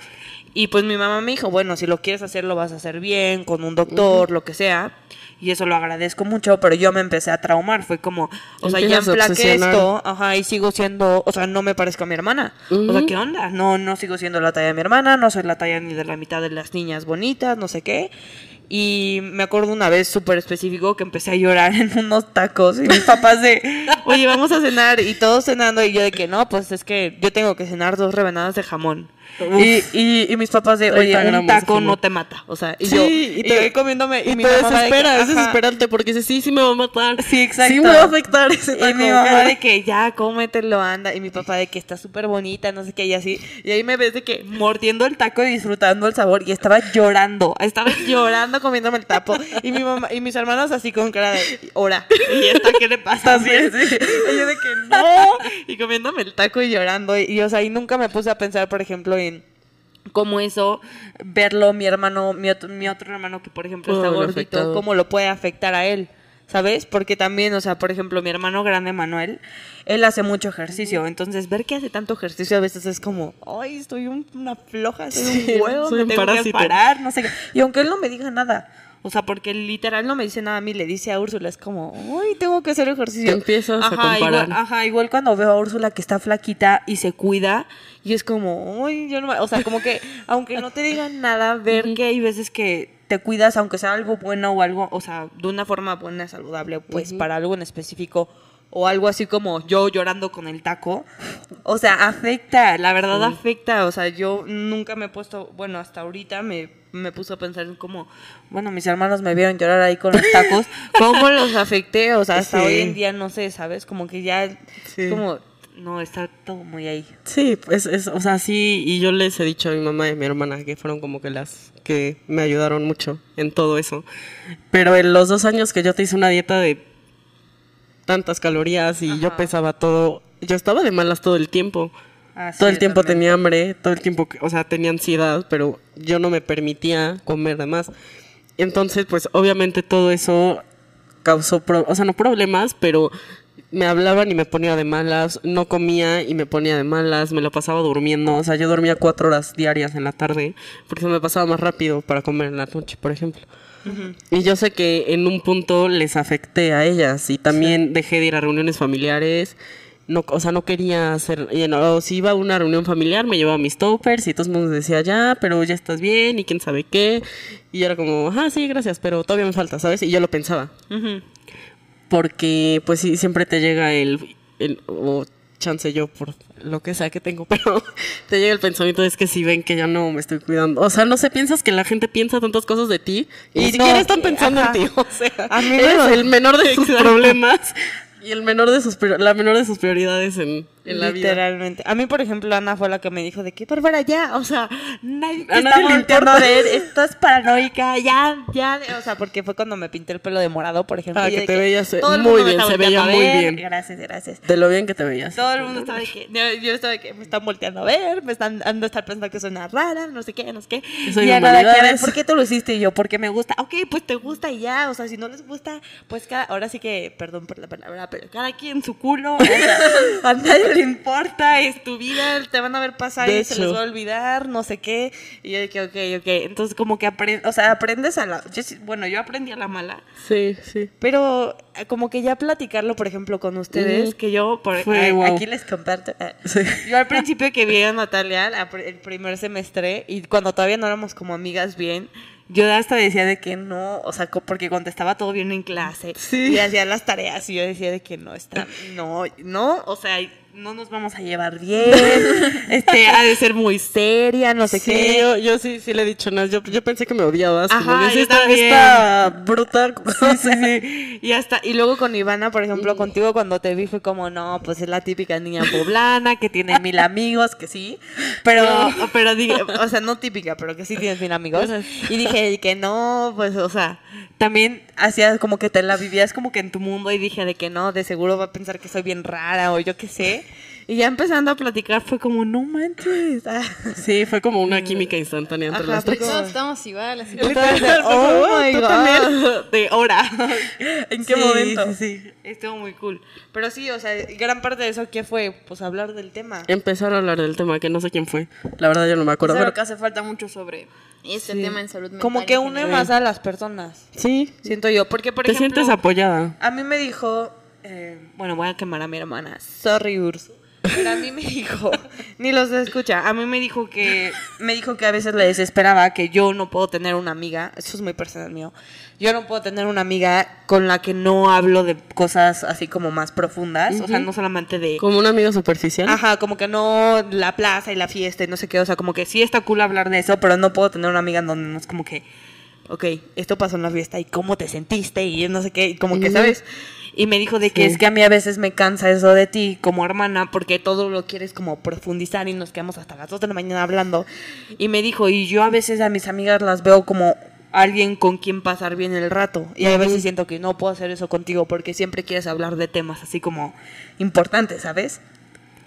Y pues mi mamá me dijo, bueno, si lo quieres hacer, lo vas a hacer bien, con un doctor, lo que sea. Y eso lo agradezco mucho, pero yo me empecé a traumar. Fue como, o sea, ya obsesionar. esto, ajá, y sigo siendo, o sea, no me parezco a mi hermana. O sea, ¿qué onda? No, no sigo siendo la talla de mi hermana, no soy la talla ni de la mitad de las niñas bonitas, no sé qué. Y me acuerdo una vez súper específico que empecé a llorar en unos tacos y mis papás de, oye, vamos a cenar y todos cenando y yo de que no, pues es que yo tengo que cenar dos rebanadas de jamón. Y, y, y mis papás de, 30 oye, un gramos taco no te mata. O sea, y Sí, yo, y y te- yo ahí comiéndome y, Y mi te mamá de que, desespera, es desesperante porque dices, sí, sí me va a matar. Sí, exacto. Sí me va a afectar ese taco. Y mi mamá de que ya, cómetelo, anda. Y mi papá de que está súper bonita, no sé qué, y así. Y ahí me ves de que mordiendo el taco y disfrutando el sabor. Y estaba llorando. Estaba llorando comiéndome el tapo. Y mi mamá, y mis hermanos así con cara de ora. ¿Y esta qué le pasa? Así, así. Y yo de que no. Y comiéndome el taco y llorando. Y, y, o sea, y nunca me puse a pensar, por ejemplo, en cómo eso, verlo mi hermano, mi otro, mi otro hermano que por ejemplo está Oh, gordito, cómo lo puede afectar a él, ¿sabes? Porque también, o sea, por ejemplo, mi hermano grande Manuel, él hace mucho ejercicio, entonces ver que hace tanto ejercicio a veces es como, ay, estoy un- una floja, soy Sí, un huevo, soy me un tengo que parar, no sé qué. Y aunque él no me diga nada, o sea, porque literal no me dice nada a mí, le dice a Úrsula, es como, ay, tengo que hacer ejercicio. Te empiezas a Ajá, comparar. Igual, ajá, igual cuando veo a Úrsula que está flaquita y se cuida, y es como, ay, yo no me-". O sea, como que, aunque no te digan nada, ver que hay veces que te cuidas, aunque sea algo bueno o algo, o sea, de una forma buena, saludable, pues para algo en específico, o algo así como yo llorando con el taco, o sea, afecta, la verdad afecta, o sea, yo nunca me he puesto, bueno, hasta ahorita me, me puse a pensar en como, bueno, mis hermanos me vieron llorar ahí con los tacos, ¿cómo los afecté? O sea, hasta Sí. hoy en día no sé, ¿sabes? Como que ya, Sí. como, no, está todo muy ahí. Sí, pues es, o sea, sí, y yo les he dicho a mi mamá y a mi hermana que fueron como que las que me ayudaron mucho en todo eso. Pero en los dos años que yo te hice una dieta de tantas calorías y yo pesaba todo, yo estaba de malas todo el tiempo. Ah, sí, todo el tiempo también. tenía hambre, todo el tiempo, o sea, tenía ansiedad, pero yo no me permitía comer de más. Entonces, pues obviamente todo eso causó, pro- o sea, no problemas, pero me hablaban y me ponía de malas, no comía y me ponía de malas, me lo pasaba durmiendo, o sea, yo dormía cuatro horas diarias en la tarde, porque se me pasaba más rápido para comer en la noche, por ejemplo. Y yo sé que en un punto les afecté a ellas y también dejé de ir a reuniones familiares. No, o sea, no quería hacer, y no, si iba a una reunión familiar me llevaba mis toppers y todo el mundo decía ya, pero ya estás bien y quién sabe qué. Y yo era como, ah, sí, gracias, pero todavía me falta, ¿sabes? Y yo lo pensaba. Porque, pues sí, siempre te llega el, el o chance yo por lo que sea que tengo, pero te llega el pensamiento es que si ven que ya no me estoy cuidando. O sea, no sé, piensas que la gente piensa tantas cosas de ti y ni siquiera no, están y- pensando ajá. en ti. O sea, A mí me eres lo- el menor de sus problemas. Y el menor de sus la menor de sus prioridades en, en la vida. Literalmente. A mí, por ejemplo, Ana fue la que me dijo de que, Bárbara, ya, o sea, nadie te A está nadie le volteando importa. a ver, estás paranoica, ya, ya, o sea, porque fue cuando me pinté el pelo de morado, por ejemplo. Ah, que de te veías, eh, todo el muy bien, se veía muy bien. Gracias, gracias. De lo bien que te veías. Todo el mundo estaba de que, yo, estaba de que me están volteando a ver, me están ando a estar pensando que soy una rara, no sé qué, no sé qué. Y de Ana de que. ¿por qué tú lo hiciste? Y yo, porque me gusta. Ok, pues te gusta y ya, o sea, si no les gusta, pues cada, ahora sí que, perdón por la palabra, pero cada quien su culo, a nadie le importa, es tu vida, te van a ver pasar De y se les va a olvidar, no sé qué. Y yo que, ok, ok, entonces como que aprendes, o sea, aprendes a la, yo bueno, yo aprendí a la mala. Sí, sí. Pero eh, como que ya platicarlo, por ejemplo, con ustedes, que yo por, Fue aquí les comparto. eh, Sí. Yo al principio que vi a Natalia el primer semestre y cuando todavía no éramos como amigas bien, yo hasta decía de que no, o sea, porque contestaba todo bien en clase Sí. y hacía las tareas y yo decía de que no está, no, no, o sea, no nos vamos a llevar bien, este, ha de ser muy seria, no sé Sí, qué. yo, yo sí, sí le he dicho, no, yo, yo pensé que me odiabas. Ajá, yo esta, esta bruta. Sí, sí, sí. Y hasta, y luego con Ivana, por ejemplo, contigo cuando te vi fue como, no, pues es la típica niña poblana que tiene mil amigos, que sí. Pero, pero dije, o sea, no típica, pero que sí tienes mil amigos. Y dije que no, pues, o sea, también hacías como que te la vivías como que en tu mundo y dije de que no, de seguro va a pensar que soy bien rara o yo qué sé. Y ya empezando a platicar fue como, no manches. Ah. Sí, fue como una química instantánea entre Ajá, las tres. Todos estamos iguales. Literal, oh my ¿Tú God. también? De hora. ¿En qué Sí, momento? Sí, sí. Estuvo muy cool. Pero sí, o sea, gran parte de eso, ¿qué fue? Pues hablar del tema. Empezar a hablar del tema, que no sé quién fue. La verdad yo no me acuerdo. Creo pero- que hace falta mucho sobre este tema en salud mental. Como que une más a las personas. Sí, Siento yo. Porque, por te ejemplo, sientes apoyada. a mí me dijo. eh, bueno, voy a quemar a mi hermana. Sorry, Urso. Pero a mí me dijo, ni los escucha, a mí me dijo que me dijo que a veces le desesperaba que yo no puedo tener una amiga, eso es muy personal mío. Yo no puedo tener una amiga con la que no hablo de cosas así como más profundas, o sea, no solamente de Como una amiga superficial. Ajá, como que no la plaza y la fiesta y no sé qué, o sea, como que sí está cool hablar de eso, pero no puedo tener una amiga en donde no es como que, ok, esto pasó en la fiesta y cómo te sentiste y no sé qué, y como que. ¿sabes? Y me dijo de que Sí. es que a mí a veces me cansa eso de ti como hermana porque todo lo quieres como profundizar y nos quedamos hasta las 2 de la mañana hablando. Y me dijo, y yo a veces a mis amigas las veo como alguien con quien pasar bien el rato. Y a veces siento que no puedo hacer eso contigo porque siempre quieres hablar de temas así como importantes, ¿sabes?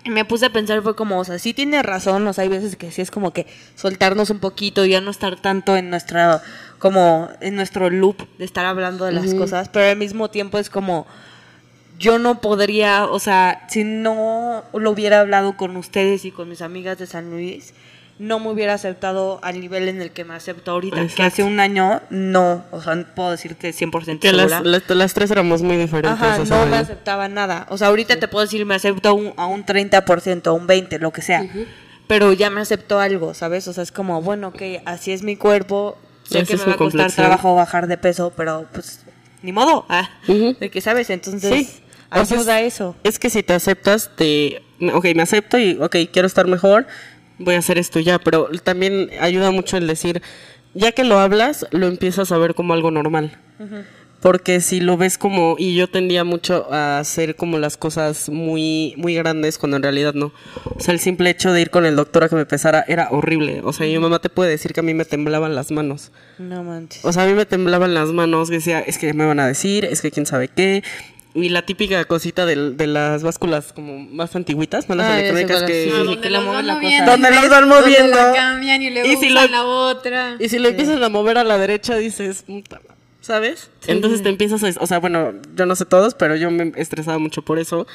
Y me puse a pensar, fue como, o sea, sí tiene razón, o sea, hay veces que sí es como que soltarnos un poquito y ya no estar tanto en nuestra, como, en nuestro loop de estar hablando de las cosas, pero al mismo tiempo es como, yo no podría, o sea, si no lo hubiera hablado con ustedes y con mis amigas de San Luis, no me hubiera aceptado al nivel en el que me acepto ahorita, que hace un año no, o sea, puedo decirte 100% Que segura. las, las, las tres éramos muy diferentes. Ajá, no me aceptaba nada. O sea, ahorita te puedo decir, me acepto a un, a un 30%, a un 20%, lo que sea. Pero ya me acepto algo, ¿sabes? O sea, es como, bueno, ok, así es mi cuerpo. Sé que me va a costar trabajo bajar de peso, pero pues, ni modo. Ah. De que, ¿sabes? Entonces, Sí. Ayuda es- eso. Es que si te aceptas, te. Ok, me acepto y, ok, quiero estar mejor, voy a hacer esto ya. Pero también ayuda mucho el decir, ya que lo hablas, lo empiezas a ver como algo normal. Porque si lo ves como, y yo tendía mucho a hacer como las cosas muy, muy grandes cuando en realidad no. O sea, el simple hecho de ir con el doctor a que me pesara era horrible. O sea, mi mamá te puede decir que a mí me temblaban las manos. No manches. O sea, a mí me temblaban las manos, decía, es que me van a decir, es que quién sabe qué. Y la típica cosita de, las básculas como más antiguitas, no las Ah, electrónicas que... Sí, sí, donde que mueven la cosa. Donde los van donde moviendo. la cambian y luego Y si usan lo- la otra. Y si lo empiezan a mover a la derecha, dices, "Puta madre", ¿sabes? Entonces te empiezas a... O sea, bueno, yo no sé todos, pero yo me estresaba mucho por eso.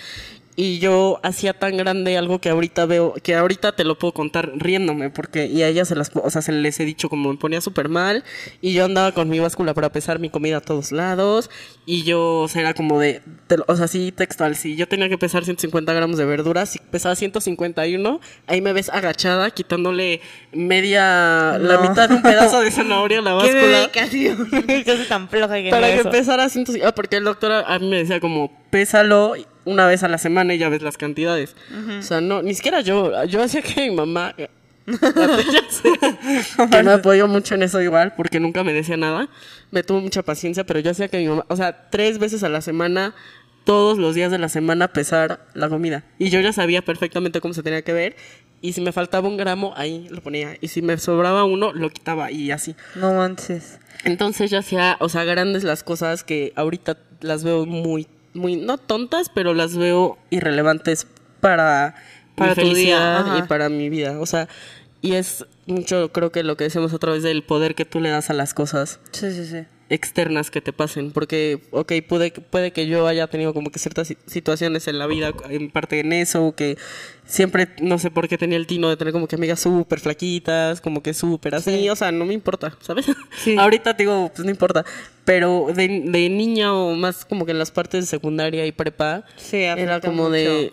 Y yo hacía tan grande algo que ahorita veo, que ahorita te lo puedo contar riéndome, porque, y a ellas se las, o sea, se les he dicho como me ponía súper mal, y yo andaba con mi báscula para pesar mi comida a todos lados, y yo, o sea, era como de, te o sea, sí, textual, si yo tenía que pesar 150 gramos de verduras, si pesaba 151, ahí me ves agachada, quitándole media, la mitad de un pedazo de zanahoria a la Qué báscula. dedicación. Qué tan floja que Para que eso. pesara 150, ah, porque el doctor a, a mí me decía como, pésalo una vez a la semana y ya ves las cantidades. O sea, no, ni siquiera yo, yo hacía que mi mamá, ya que me apoyó mucho en eso igual, porque nunca me decía nada, me tuvo mucha paciencia, pero yo hacía que mi mamá, o sea, tres veces a la semana todos los días de la semana pesar la comida. Y yo ya sabía perfectamente cómo se tenía que ver. Y si me faltaba un gramo, ahí lo ponía. Y si me sobraba uno, lo quitaba y así. No manches. Entonces yo hacía, o sea, grandes las cosas que ahorita las veo muy, muy, no tontas, pero las veo irrelevantes para, Para mi felicidad y para mi vida. O sea, y es mucho, creo que lo que decimos otra vez del poder que tú le das a las cosas Sí, sí, sí. Externas que te pasen. Porque, ok, puede, puede que yo haya tenido como que ciertas si- situaciones en la vida, en parte en eso, que siempre, no sé por qué tenía el tino de tener como que amigas súper flaquitas, como que súper así, o sea, no me importa, ¿sabes? Sí. Ahorita te digo, pues no importa. Pero de, de niña o más como que en las partes de secundaria y prepa, Sí, era como de...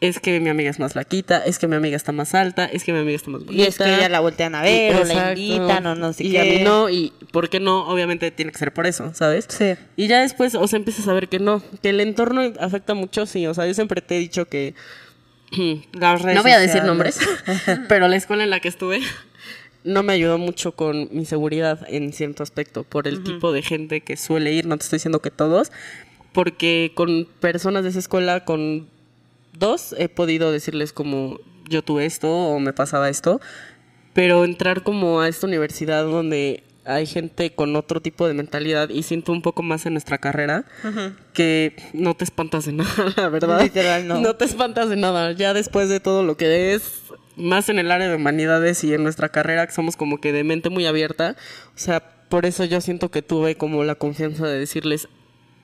Es que mi amiga es más flaquita, es que mi amiga está más alta, es que mi amiga está más bonita. Y es que ella la voltean a ver, o la invitan, o no sé y qué. a mí no, y ¿por qué no? Obviamente tiene que ser por eso, ¿sabes? Sí. Y ya después, o sea, empiezas a ver que no, que el entorno afecta mucho, sí. O sea, yo siempre te he dicho que. Las redes no voy a decir sociales. nombres, pero la escuela en la que estuve no me ayudó mucho con mi seguridad en cierto aspecto, por el tipo de gente que suele ir, no te estoy diciendo que todos, porque con personas de esa escuela, con dos, he podido decirles como yo tuve esto o me pasaba esto, pero entrar como a esta universidad donde hay gente con otro tipo de mentalidad y siento un poco más en nuestra carrera que no te espantas de nada, la verdad. Literal, no. te espantas de nada. Ya después de todo lo que es, más en el área de humanidades y en nuestra carrera, que somos como que de mente muy abierta. O sea, por eso yo siento que tuve como la confianza de decirles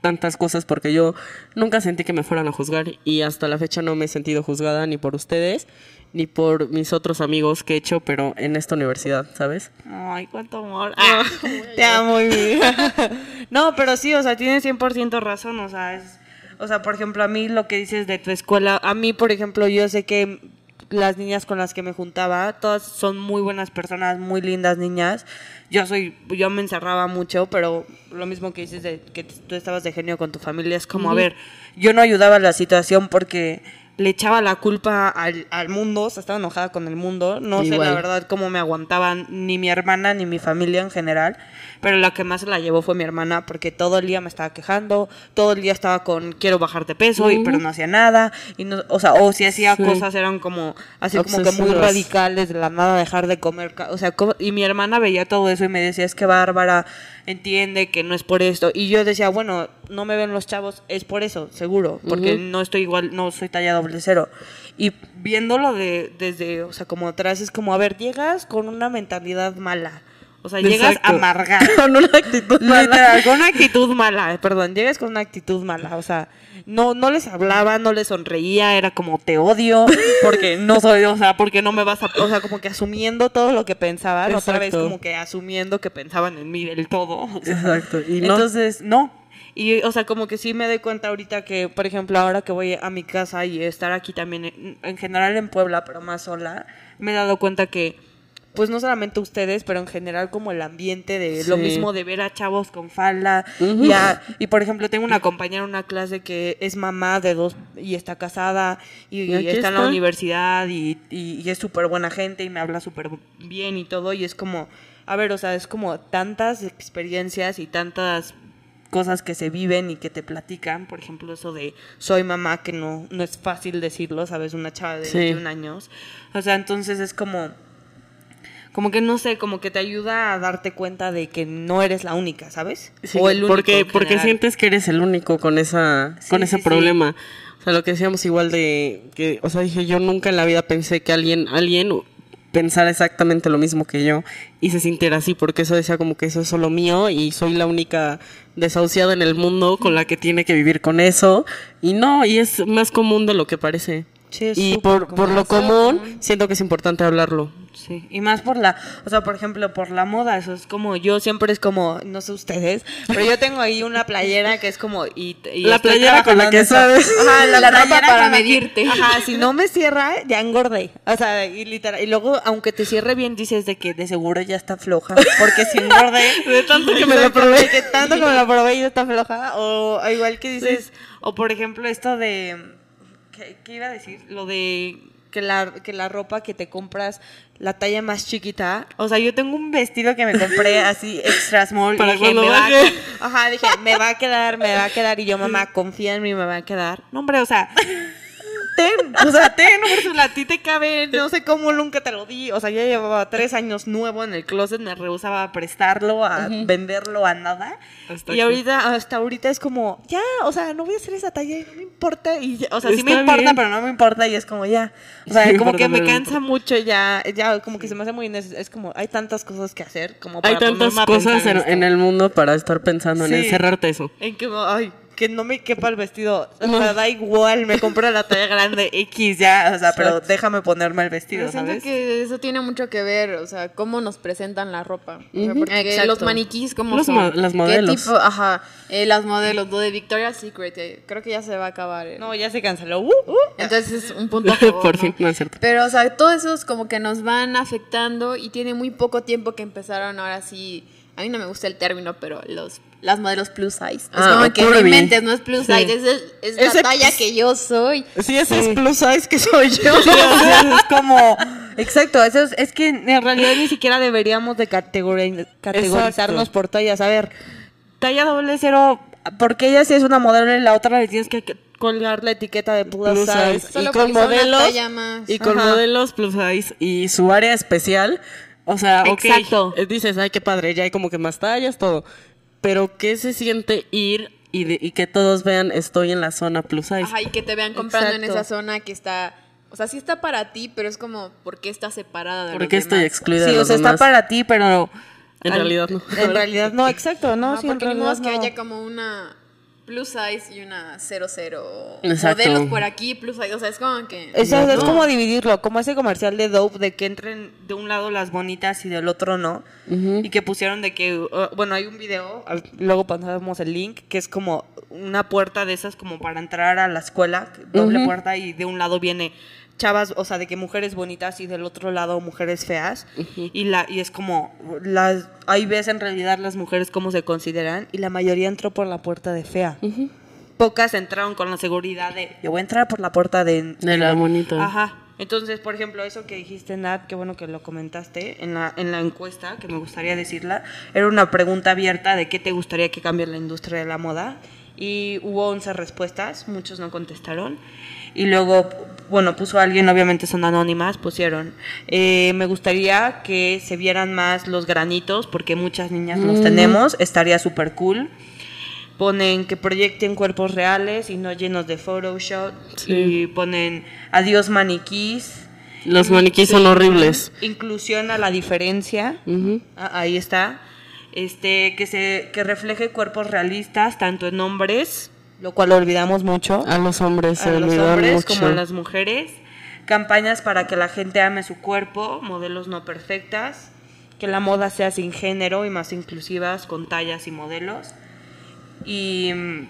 tantas cosas porque yo nunca sentí que me fueran a juzgar y hasta la fecha no me he sentido juzgada ni por ustedes ni por mis otros amigos que he hecho, pero en esta universidad, ¿sabes? Ay, cuánto amor. Ah, te amo, mi. No, pero sí, o sea, tienes 100% razón, o sea, es... O sea, por ejemplo, a mí lo que dices de tu escuela, a mí, por ejemplo, yo sé que las niñas con las que me juntaba, todas son muy buenas personas, muy lindas niñas. Yo soy, yo me encerraba mucho, pero lo mismo que dices de que tú estabas de genio con tu familia, es como, a ver, yo no ayudaba a la situación porque le echaba la culpa al, al mundo, o sea, estaba enojada con el mundo, no sé la verdad cómo me aguantaban ni mi hermana ni mi familia en general, pero la que más se la llevó fue mi hermana porque todo el día me estaba quejando, todo el día estaba con quiero bajar de peso y pero no hacía nada y no, o sea, o si hacía Sí. cosas eran como así como que muy radicales, de la nada dejar de comer, o sea, co- y mi hermana veía todo eso y me decía, "Es que Bárbara entiende que no es por esto." Y yo decía, "Bueno, no me ven los chavos, es por eso, seguro, porque no estoy igual, no soy talla doble cero." Y viéndolo de desde, o sea, como atrás es como, a ver, llegas con una mentalidad mala. O sea, llegas Exacto. amargada. Con una actitud mala. Con una actitud mala, eh, perdón, llegas con una actitud mala, o sea, no, no les hablaba, no les sonreía, era como te odio, porque no soy, o sea, porque no me vas a, o sea, como que asumiendo todo lo que pensaban, otra vez como que asumiendo que pensaban en mí del todo. o sea. Exacto. Y no. Entonces, no. Y, o sea, como que sí me doy cuenta ahorita que, por ejemplo, ahora que voy a mi casa y estar aquí también, en, en general en Puebla, pero más sola, me he dado cuenta que, pues no solamente ustedes, pero en general como el ambiente de lo mismo de ver a chavos con falda. Y, a- y, por ejemplo, tengo una compañera en una clase que es mamá de dos y está casada y, está en la universidad y es súper buena gente y me habla súper bien y todo. Y es como, a ver, o sea, es como tantas experiencias y tantas cosas que se viven y que te platican, por ejemplo, eso de soy mamá, que no, no es fácil decirlo, ¿sabes? Una chava de Sí. 21 años. O sea, entonces es como, como que no sé, como que te ayuda a darte cuenta de que no eres la única, ¿sabes? Sí, o el único. porque, porque sientes que eres el único con esa Sí, con ese sí. problema. O sea, lo que decíamos igual de que, o sea, dije, yo nunca en la vida pensé que alguien alguien pensara exactamente lo mismo que yo y se sintiera así, porque eso decía como que eso es solo mío y soy la única desahuciada en el mundo con la que tiene que vivir con eso y no, y es más común de lo que parece. Sí, es y por, por lo común, siento que es importante hablarlo. Sí, y más por la, o sea, por ejemplo, por la moda, eso es como, yo siempre es como, no sé ustedes, pero yo tengo ahí una playera que es como, y, y La playera con la que sabes. Ajá, la, La ropa playera para que- medirte. ajá, si no me cierra, ya engordé, o sea, y literal, y luego, aunque te cierre bien, dices de que de seguro ya está floja, porque si engordé, De tanto que me la probé. de que tanto que me la probé y ya está floja, o, o igual que dices, o por ejemplo esto de, ¿qué, qué iba a decir? Lo de que la, que la ropa que te compras, la talla más chiquita. O sea, yo tengo un vestido que me compré así extra small. Para y dije, me va ajá, dije, me va a quedar, me va a quedar. Y yo, mamá, confía en mí, me va a quedar. No, hombre, o sea, ten, o sea, ten, por ejemplo, a ti te cabe, no sé cómo nunca te lo di. O sea, ya llevaba tres años nuevo en el closet, me rehusaba a prestarlo, a venderlo, a nada. Hasta y ahorita, hasta ahorita es como, ya, o sea, no voy a hacer esa talla, no me importa. Y ya- o sea, sí me Está importa, bien. pero no me importa. Y es como, ya. O sea, Sí como que me cansa mucho ya, ya, como que se me hace muy innecesario. Es como, hay tantas cosas que hacer, como Hay para tantas ponerme a cosas en, en el mundo para estar pensando en Sí. encerrarte eso. En que, ay, que no me quepa el vestido. O sea, da igual, me compro la talla grande X ya, o sea, pero déjame ponerme el vestido, siento ¿sabes? que eso tiene mucho que ver, o sea, cómo nos presentan la ropa. O sea, porque Exacto. los maniquís, ¿cómo Los son? mo- las ¿Qué modelos. tipo? Ajá, eh, las modelos, lo de Victoria's Secret, eh, creo que ya se va a acabar. eh. No, ya se canceló. Uh, uh. Entonces es un punto a favor, Por ¿no? fin, no es cierto. Pero, o sea, todo eso es como que nos van afectando y tiene muy poco tiempo que empezaron ahora sí. A mí no me gusta el término, pero los las modelos plus size. Es Ah, como que curvy. inventes, no es plus Sí. size, es, el- es la Ese- talla que yo soy. Sí, ese es plus size que soy yo. o sea, es como. Exacto, eso es, es que en realidad ni siquiera deberíamos de categori- categorizarnos Exacto. por tallas. A ver, talla doble cero, porque ella sí es una modelo y la otra le tienes que colgar la etiqueta de plus, Plus size. size. Y con modelos talla más. y con Ajá. modelos plus size y su área especial o sea ok, Exacto. eh, dices ay qué padre ya hay como que más tallas todo pero qué se siente ir y, de- y que todos vean estoy en la zona plus size Ajá, y que te vean comprando en esa zona que está. O sea, sí está para ti, pero es como, ¿por qué está separada de ¿por los qué estoy excluida Sí, de o los sea, está para ti, pero. En al- realidad no. En realidad no, exacto, no, Ajá, sí, en porque modo realidad es que no. haya como una plus size y una 00. Exacto. Modelos por aquí, plus size. O sea, es como que. Eso es no. como dividirlo, como ese comercial de Dope de que entren de un lado las bonitas y del otro no. Y que pusieron de que, uh, bueno, hay un video, al- luego pasamos el link, que es como una puerta de esas como para entrar a la escuela, doble puerta y de un lado viene chavas, o sea, de que mujeres bonitas y del otro lado mujeres feas. Y la y es como las ahí ves en realidad las mujeres cómo se consideran y la mayoría entró por la puerta de fea. Pocas entraron con la seguridad de yo voy a entrar por la puerta de de la bonita Ajá. Entonces, por ejemplo, eso que dijiste, Nat, qué bueno que lo comentaste en la, en la encuesta, que me gustaría decirla, era una pregunta abierta de qué te gustaría que cambie la industria de la moda. Y hubo 11 respuestas, muchos no contestaron. Y luego, bueno, puso alguien, obviamente son anónimas, pusieron, eh, me gustaría que se vieran más los granitos, porque muchas niñas los tenemos, estaría súper cool. Ponen que proyecten cuerpos reales y no llenos de Photoshop. Sí. Y ponen adiós maniquís. los maniquíes son horribles Inclusión a la diferencia. Ah, Ahí está. Este, que se que refleje cuerpos realistas, tanto en hombres, lo cual olvidamos mucho. a los hombres se a los olvidan hombres mucho como a las mujeres. Campañas para que la gente ame su cuerpo, modelos no perfectas. Que la moda sea sin género y más inclusivas con tallas y modelos. Y, mm,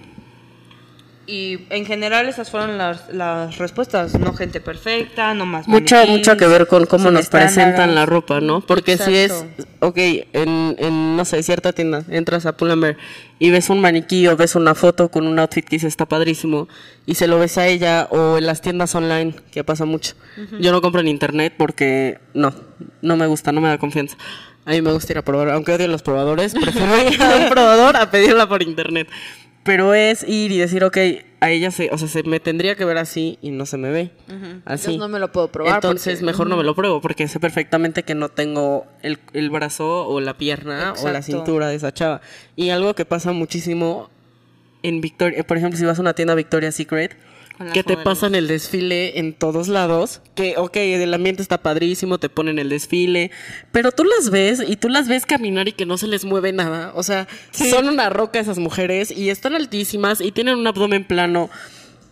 y en general esas fueron las, las respuestas. No gente perfecta, no más mucho maniquís, mucho que ver con cómo nos presentan la ropa, ¿no? Porque si es, ok, en, en, no sé, cierta tienda, entras a Pull&Bear y ves un maniquí o ves una foto con un outfit que dice está padrísimo y se lo ves a ella o en las tiendas online, que pasa mucho. Yo no compro en internet porque no, no me gusta, no me da confianza. A mí me gusta ir a probar, aunque odio los probadores, prefiero ir a un probador a pedirla por internet. Pero es ir y decir, ok, a ella se, o sea, se me tendría que ver así y no se me ve. Así. Entonces no me lo puedo probar. Entonces porque- mejor no me lo pruebo porque sé perfectamente que no tengo el, el brazo o la pierna o la cintura de esa chava. Y algo que pasa muchísimo en Victoria, por ejemplo, si vas a una tienda Victoria's Secret, que te modelos. pasan el desfile en todos lados, que ok, el ambiente está padrísimo, te ponen el desfile, pero tú las ves y tú las ves caminar y que no se les mueve nada, o sea, son una roca esas mujeres y están altísimas y tienen un abdomen plano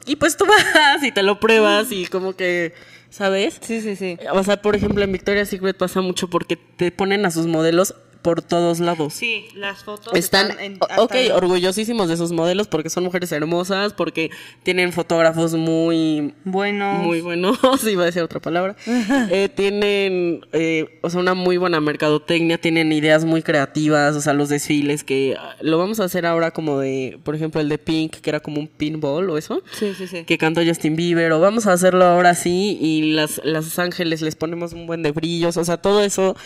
y pues tú vas y te lo pruebas y como que, ¿sabes? Sí, sí, sí. O sea, por ejemplo, en Victoria's Secret pasa mucho porque te ponen a sus modelos por todos lados. Sí, las fotos Están, en- o- ok, orgullosísimos de sus modelos porque son mujeres hermosas, porque tienen fotógrafos muy Buenos. muy buenos, iba a decir otra palabra. Eh, tienen, eh, o sea, una muy buena mercadotecnia, tienen ideas muy creativas, o sea, los desfiles que ah, lo vamos a hacer ahora como de, por ejemplo, el de Pink, que era como un pinball o eso. Sí, sí, sí. Que cantó Justin Bieber, o vamos a hacerlo ahora sí, y las, las ángeles les ponemos un buen de brillos, o sea, todo eso,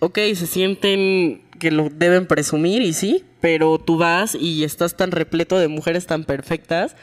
ok, se sienten que lo deben presumir, y sí, pero tú vas y estás tan repleto de mujeres tan perfectas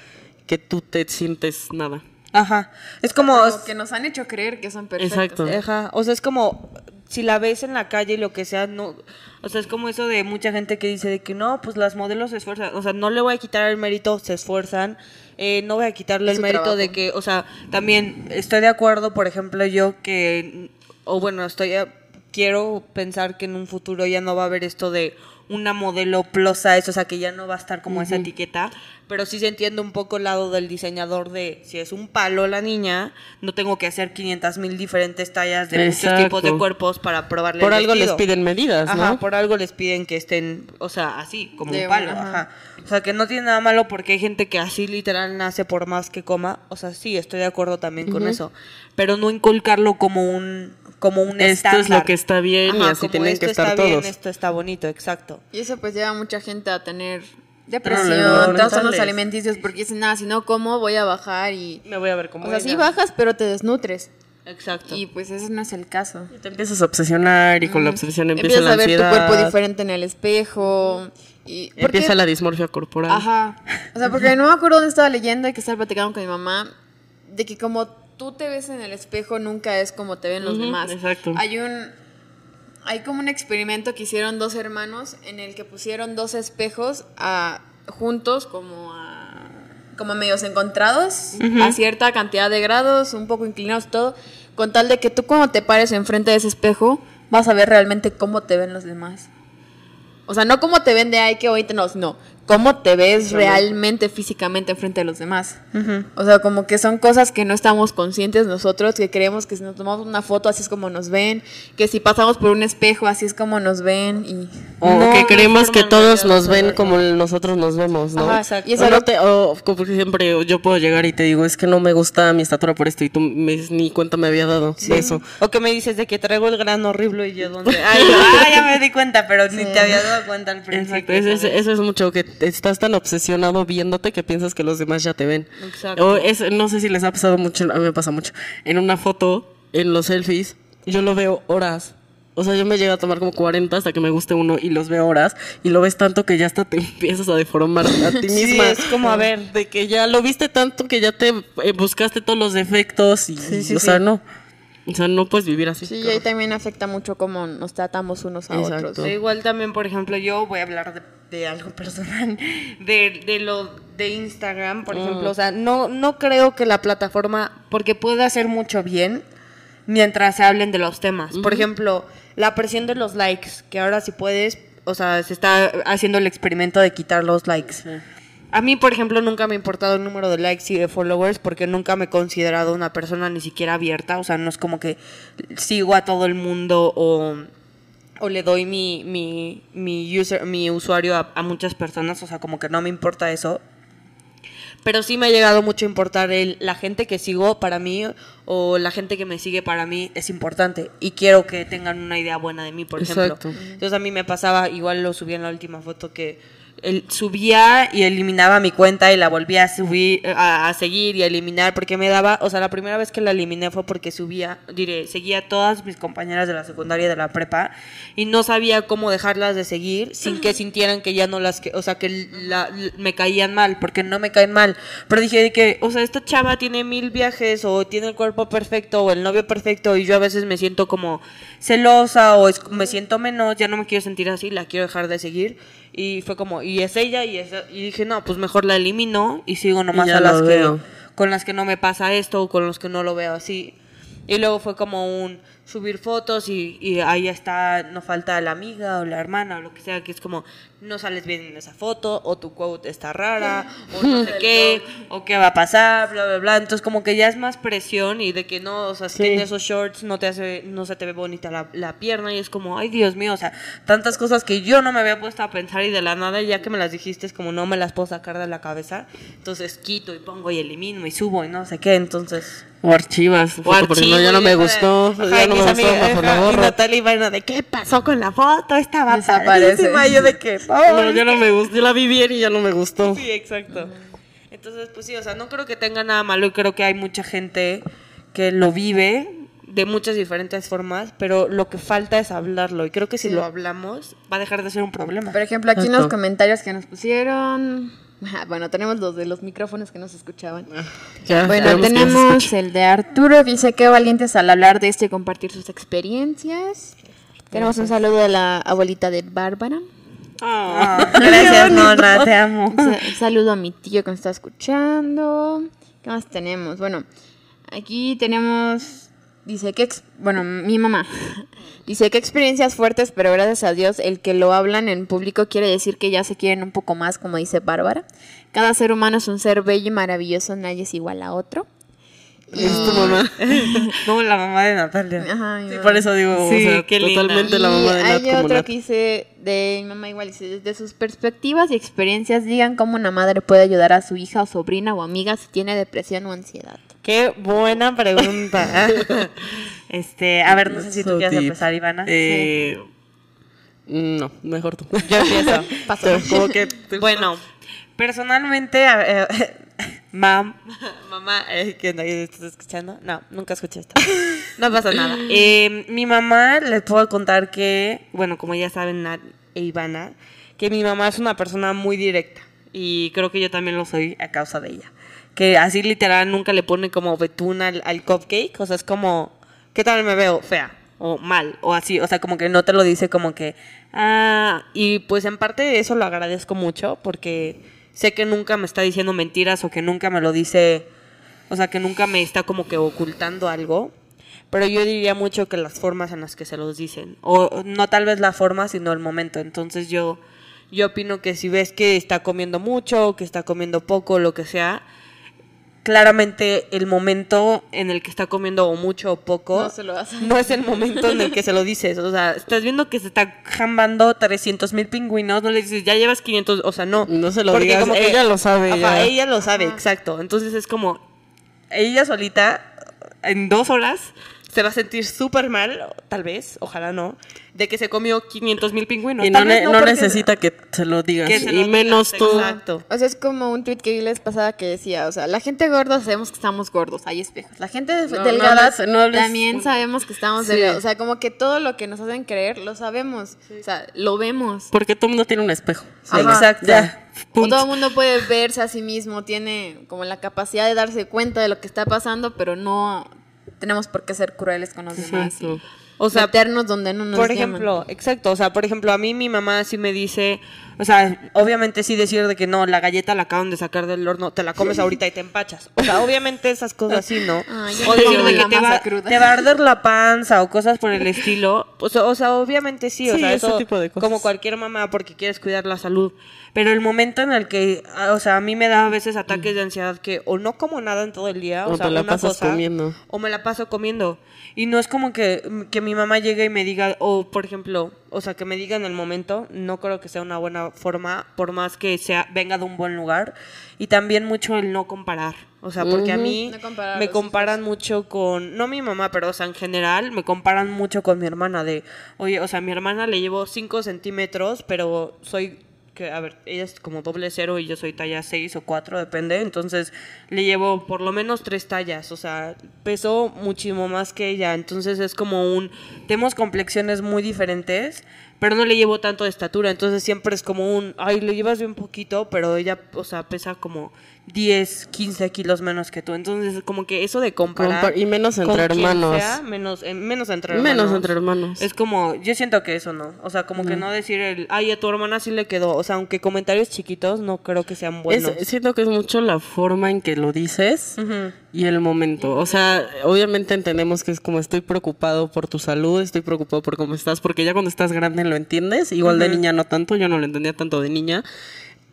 que tú te sientes nada. Ajá. Es como. Como que nos han hecho creer que son perfectos. Exacto. Ajá. O sea, es como. Si la ves en la calle y lo que sea, no. O sea, es como eso de mucha gente que dice de que no, pues las modelos se esfuerzan. O sea, no le voy a quitar el mérito, se esfuerzan. Eh, no voy a quitarle Es el mérito trabajo. de que, o sea, también estoy de acuerdo, por ejemplo, yo que. O bueno, estoy. a- quiero pensar que en un futuro ya no va a haber esto de una modelo plus size, o sea, que ya no va a estar como esa etiqueta, pero sí se entiende un poco el lado del diseñador de si es un palo la niña, no tengo que hacer 500 mil diferentes tallas de muchos tipos de cuerpos para probarle Por el algo les piden medidas, Ajá, ¿no? por algo les piden que estén, o sea, así, como De un palo, una, ajá. O sea, que no tiene nada malo porque hay gente que así literal nace por más que coma. O sea, sí, estoy de acuerdo también con eso. Pero no inculcarlo como un como un Esto es lo que está bien y así como tienen esto que estar está bien, todos. esto está bonito, exacto. Y eso pues lleva a mucha gente a tener depresión, trastornos mentales. alimenticios, porque dicen, nada, si no como voy a bajar y... Me voy a ver cómo O sea, sí bajas, pero te desnutres. Exacto. Y pues ese no es el caso. Te empiezas a obsesionar y con la obsesión empieza Empiezas la a ver ansiedad. tu cuerpo diferente en el espejo. Y, porque- Empieza la dismorfia corporal. Ajá. O sea, porque no me acuerdo dónde estaba leyendo y que estaba platicando con mi mamá de que como tú te ves en el espejo nunca es como te ven los Ujú, demás. exacto. Hay un hay como un experimento que hicieron dos hermanos en el que pusieron dos espejos a, juntos como a como medios encontrados a cierta cantidad de grados, un poco inclinados todo, con tal de que tú cuando te pares enfrente de ese espejo vas a ver realmente cómo te ven los demás. O sea, no cómo te ven de ay que hoy te no, sino cómo te ves realmente físicamente enfrente de los demás. O sea, como que son cosas que no estamos conscientes nosotros, que creemos que si nos tomamos una foto así es como nos ven, que si pasamos por un espejo así es como nos ven y O No, que creemos que todos nos ven como nosotros nos vemos, ¿no? Ajá, exacto. y eso o, no te- o como siempre yo puedo llegar y te digo, es que no me gusta mi estatura por esto y tú me, ni cuenta me había dado de eso. O que me dices de que traigo el grano horrible y yo donde. Ay, ah, ya me di cuenta, pero ni te había dado cuenta al principio. Exacto, eso, eso es mucho, que estás tan obsesionado viéndote que piensas que los demás ya te ven. Exacto. O es, no sé si les ha pasado mucho, a mí me pasa mucho. En una foto, en los selfies, yo lo veo horas. O sea, yo me llego a tomar como 40 hasta que me guste uno y los veo horas y lo ves tanto que ya hasta te empiezas a deformar a ti Sí, misma. es como, a ver. De que ya lo viste tanto que ya te eh, buscaste todos los defectos y, Sí, sí, o sea, no. O sea, no puedes vivir así. sí, y ahí también afecta mucho cómo nos tratamos unos a Exacto. otros. Igual también, por ejemplo, yo voy a hablar de, de algo personal, de, de lo de Instagram, por ejemplo. O sea, no, no creo que la plataforma, porque puede hacer mucho bien mientras se hablen de los temas. Por ejemplo, la presión de los likes, que ahora si puedes, o sea, se está haciendo el experimento de quitar los likes. A mí, por ejemplo, nunca me ha importado el número de likes y de followers porque nunca me he considerado una persona ni siquiera abierta. O sea, no es como que sigo a todo el mundo o, o le doy mi, mi, mi, user, mi usuario a, a muchas personas. O sea, como que no me importa eso. Pero sí me ha llegado mucho a importar el, la gente que sigo para mí o la gente que me sigue para mí es importante. Y quiero que tengan una idea buena de mí, por Exacto. ejemplo. Entonces a mí me pasaba, igual lo subí en la última foto, que el- subía y eliminaba mi cuenta y la volvía a subir, a, a seguir y a eliminar porque me daba, o sea, la primera vez que la eliminé fue porque subía, diré, seguía a todas mis compañeras de la secundaria y de la prepa y no sabía cómo dejarlas de seguir sin que sintieran que ya no las, que, o sea, que me caían mal, porque no me caen mal. Pero dije que, o sea, esta chava tiene mil viajes o tiene el cuerpo perfecto o el novio perfecto y yo a veces me siento como celosa o me siento menos, ya no me quiero sentir así, la quiero dejar de seguir. Y fue como, y es ella, y, es, y dije, no, pues mejor la elimino y sigo nomás Y a las lo que, veo. con las que no me pasa esto o con los que no lo veo así. Y luego fue como un, subir fotos y, y ahí está, no falta la amiga o la hermana o lo que sea, que es como, no sales bien en esa foto, o tu quote está rara, o no sé qué, o qué va a pasar, bla, bla, bla. Entonces como que ya es más presión y de que no, o sea, si Sí. tienes esos shorts no te hace, no se te ve bonita la, la pierna y es como, ay Dios mío, o sea, tantas cosas que yo no me había puesto a pensar y de la nada ya que me las dijiste es como no me las puedo sacar de la cabeza. Entonces quito y pongo y elimino y subo y no sé qué, entonces... O archivas. foto, porque no, ya no me gustó. Ajá, ya y no me gustó. la y. Natalia y Vaina de qué pasó con la foto, estaba Desaparece. padrísima", y yo de que No, ya no me gustó. Yo la vi bien y ya no me gustó. Sí, exacto. Entonces, pues sí, o sea, no creo que tenga nada malo y creo que hay mucha gente que lo vive de muchas diferentes formas, pero lo que falta es hablarlo y creo que si lo hablamos va a dejar de ser un problema. Por ejemplo, aquí en los comentarios que nos pusieron. ah, Bueno, tenemos los de los micrófonos que nos escuchaban. Ya, Bueno, tenemos el de Arturo. Dice que valientes al hablar de esto y compartir sus experiencias. Tenemos un saludo de la abuelita de Bárbara. Ah. Gracias, Nona, te amo. Un sa- un saludo a mi tío que nos está escuchando. ¿Qué más tenemos? Bueno, aquí tenemos. Dice que. Bueno, mi mamá. Dice que experiencias fuertes, pero gracias a Dios, el que lo hablan en público quiere decir que ya se quieren un poco más, como dice Bárbara. Cada ser humano es un ser bello y maravilloso, nadie es igual a otro. Es tu mamá. No, la mamá de Natalia. Ajá, Sí, por eso digo, Sí, o sea, qué linda. totalmente la mamá de Nat hay como otro Nat. que dice de mi mamá igual, dice, desde sus perspectivas y experiencias digan cómo una madre puede ayudar a su hija o sobrina o amiga si tiene depresión o ansiedad. Qué buena pregunta. este, a ver, no sé si tú So quieres deep. empezar, Ivana. Eh, No, mejor tú. Yo empiezo. Pero como que Bueno, personalmente, a ver, eh, mam, mamá, eh, ¿qué onda? ¿Estás escuchando? No, nunca escuché esto. No pasa nada. Eh, mi mamá, les puedo contar que, bueno, como ya saben, Nat e Ivana, que mi mamá es una persona muy directa. Y creo que yo también lo soy a causa de ella. Que así literal nunca le pone como betún al, al cupcake. O sea, es como, ¿qué tal me veo? Fea. O mal. O así. O sea, como que no te lo dice como que, ah, y pues en parte de eso lo agradezco mucho porque sé que nunca me está diciendo mentiras o que nunca me lo dice, o sea, que nunca me está como que ocultando algo. Pero yo diría mucho que las formas en las que se los dicen, o no tal vez la forma, sino el momento. Entonces yo, yo opino que si ves que está comiendo mucho, que está comiendo poco, lo que sea, claramente el momento en el que está comiendo o mucho o poco No se lo hace. no es el momento en el que se lo dices. O sea, estás viendo que se está jambando 300 mil pingüinos, no le dices, ya llevas 500, o sea, no. No se lo Porque digas, como que- ella lo sabe, Ajá, ya. ella lo sabe, exacto. Entonces es como, ella solita, en dos horas, se va a sentir súper mal, tal vez, ojalá no, de que se comió 500 mil pingüinos. Y no, ne- no necesita que se lo digas. que se lo y digas, menos tú. Exacto. O sea, es como un tweet que vi la vez pasada que decía, o sea, la gente gorda sabemos que estamos gordos, hay espejos. La gente No, no delgada hables- no también sabemos que estamos Sí. delgados. O sea, como que todo lo que nos hacen creer lo sabemos. O sea, lo vemos. Porque todo el mundo tiene un espejo. Exacto. Ya. O Punto. todo el mundo puede verse a sí mismo, tiene como la capacidad de darse cuenta de lo que está pasando, pero no tenemos por qué ser crueles con los demás. O sea, meternos donde no nos por llaman. ejemplo, exacto, o sea, por ejemplo, a mí mi mamá sí me dice, o sea, obviamente sí decir de que no, la galleta la acaban de sacar del horno, te la comes ahorita y te empachas. O sea, obviamente esas cosas sí, ¿no? O decir de que te va, cruda. te va a arder la panza o cosas por el estilo. O sea, o sea, obviamente sí, o Sí, sea, ese eso tipo de cosas. como cualquier mamá porque quieres cuidar la salud. Pero el momento en el que, ah, o sea, a mí me da a veces ataques de ansiedad que o no como nada en todo el día, o, O sea, te la una pasas cosa, comiendo. o me la paso comiendo. Y no es como que, que mi mamá llegue y me diga, o por ejemplo, o sea, que me diga en el momento, no creo que sea una buena forma, por más que sea venga de un buen lugar. Y también mucho el no comparar. O sea, porque a mí No me comparan mucho con, no mi mamá, pero o sea, en general me comparan mucho con mi hermana de, oye, o sea, a mi hermana le llevo 5 centímetros, pero soy que, a ver, ella es como doble cero y yo soy talla 6 o 4, depende. Entonces le llevo por lo menos tres tallas. O sea, peso muchísimo más que ella. Entonces es como un. Tenemos complexiones muy diferentes, pero no le llevo tanto de estatura, entonces siempre es como un, ay, le llevas bien poquito, pero ella, o sea, pesa como 10, 15 kilos menos que tú, entonces como que eso de comparar Compar- y menos entre hermanos. sea, menos, eh, menos entre hermanos. Menos entre hermanos. Es como, yo siento que eso no, o sea, como que no decir el, ay, a tu hermana sí le quedó, o sea, aunque comentarios chiquitos no creo que sean buenos. Es- siento que es mucho la forma en que lo dices y el momento. O sea, obviamente entendemos que es como estoy preocupado por tu salud, estoy preocupado por cómo estás, porque ya cuando estás grande lo entiendes. Igual de niña no tanto, yo no lo entendía tanto de niña.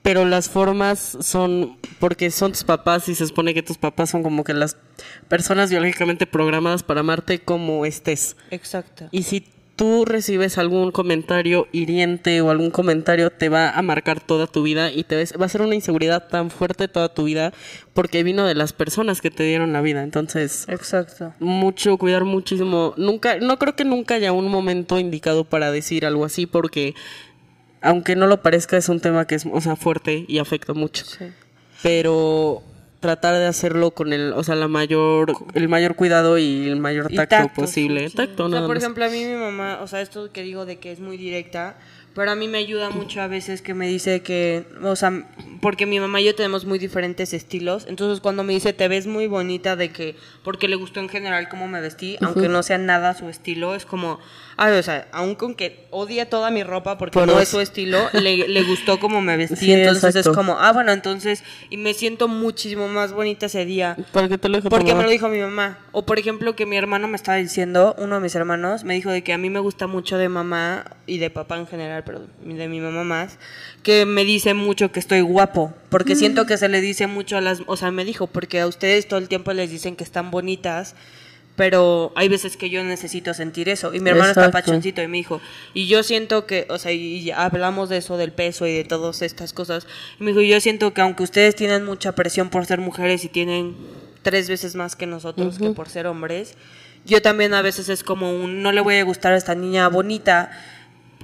Pero las formas son porque son tus papás y se supone que tus papás son como que las personas biológicamente programadas para amarte como estés. Exacto. Y si tú recibes algún comentario hiriente o algún comentario, te va a marcar toda tu vida y te ves- va a ser una inseguridad tan fuerte toda tu vida porque vino de las personas que te dieron la vida. Entonces, Exacto. mucho, cuidar muchísimo. Nunca, no creo que nunca haya un momento indicado para decir algo así porque, aunque no lo parezca, es un tema que es, o sea, fuerte y afecta mucho. Pero tratar de hacerlo con el, o sea, la mayor, el mayor cuidado y el mayor tacto, tacto, posible. Tacto, O sea, por más. ejemplo, a mí mi mamá, o sea, esto que digo de que es muy directa, pero a mí me ayuda mucho a veces que me dice que, o sea, porque mi mamá y yo tenemos muy diferentes estilos, entonces cuando me dice te ves muy bonita de que, porque le gustó en general cómo me vestí, aunque no sea nada su estilo, es como, ay, o sea, aun con que odie toda mi ropa porque Por no es su estilo, le, le gustó cómo me vestí, Sí, entonces exacto. es como, ah, bueno, entonces, y me siento muchísimo más bonita ese día. ¿Para qué te lo dijo tu Porque me lo dijo mi mamá. O por ejemplo que mi hermano me estaba diciendo, uno de mis hermanos, me dijo de que a mí me gusta mucho de mamá y de papá en general, pero de mi mamá más, que me dice mucho que estoy guapo. Porque siento que se le dice mucho a las... O sea, me dijo, porque a ustedes todo el tiempo les dicen que están bonitas. Pero hay veces que yo necesito sentir eso. Y mi hermano está pachoncito y me dijo, y yo siento que, o sea, y hablamos de eso, del peso y de todas estas cosas. Y me dijo, yo siento que aunque ustedes tienen mucha presión por ser mujeres y tienen tres veces más que nosotros que por ser hombres, yo también a veces es como un, no le voy a gustar a esta niña bonita,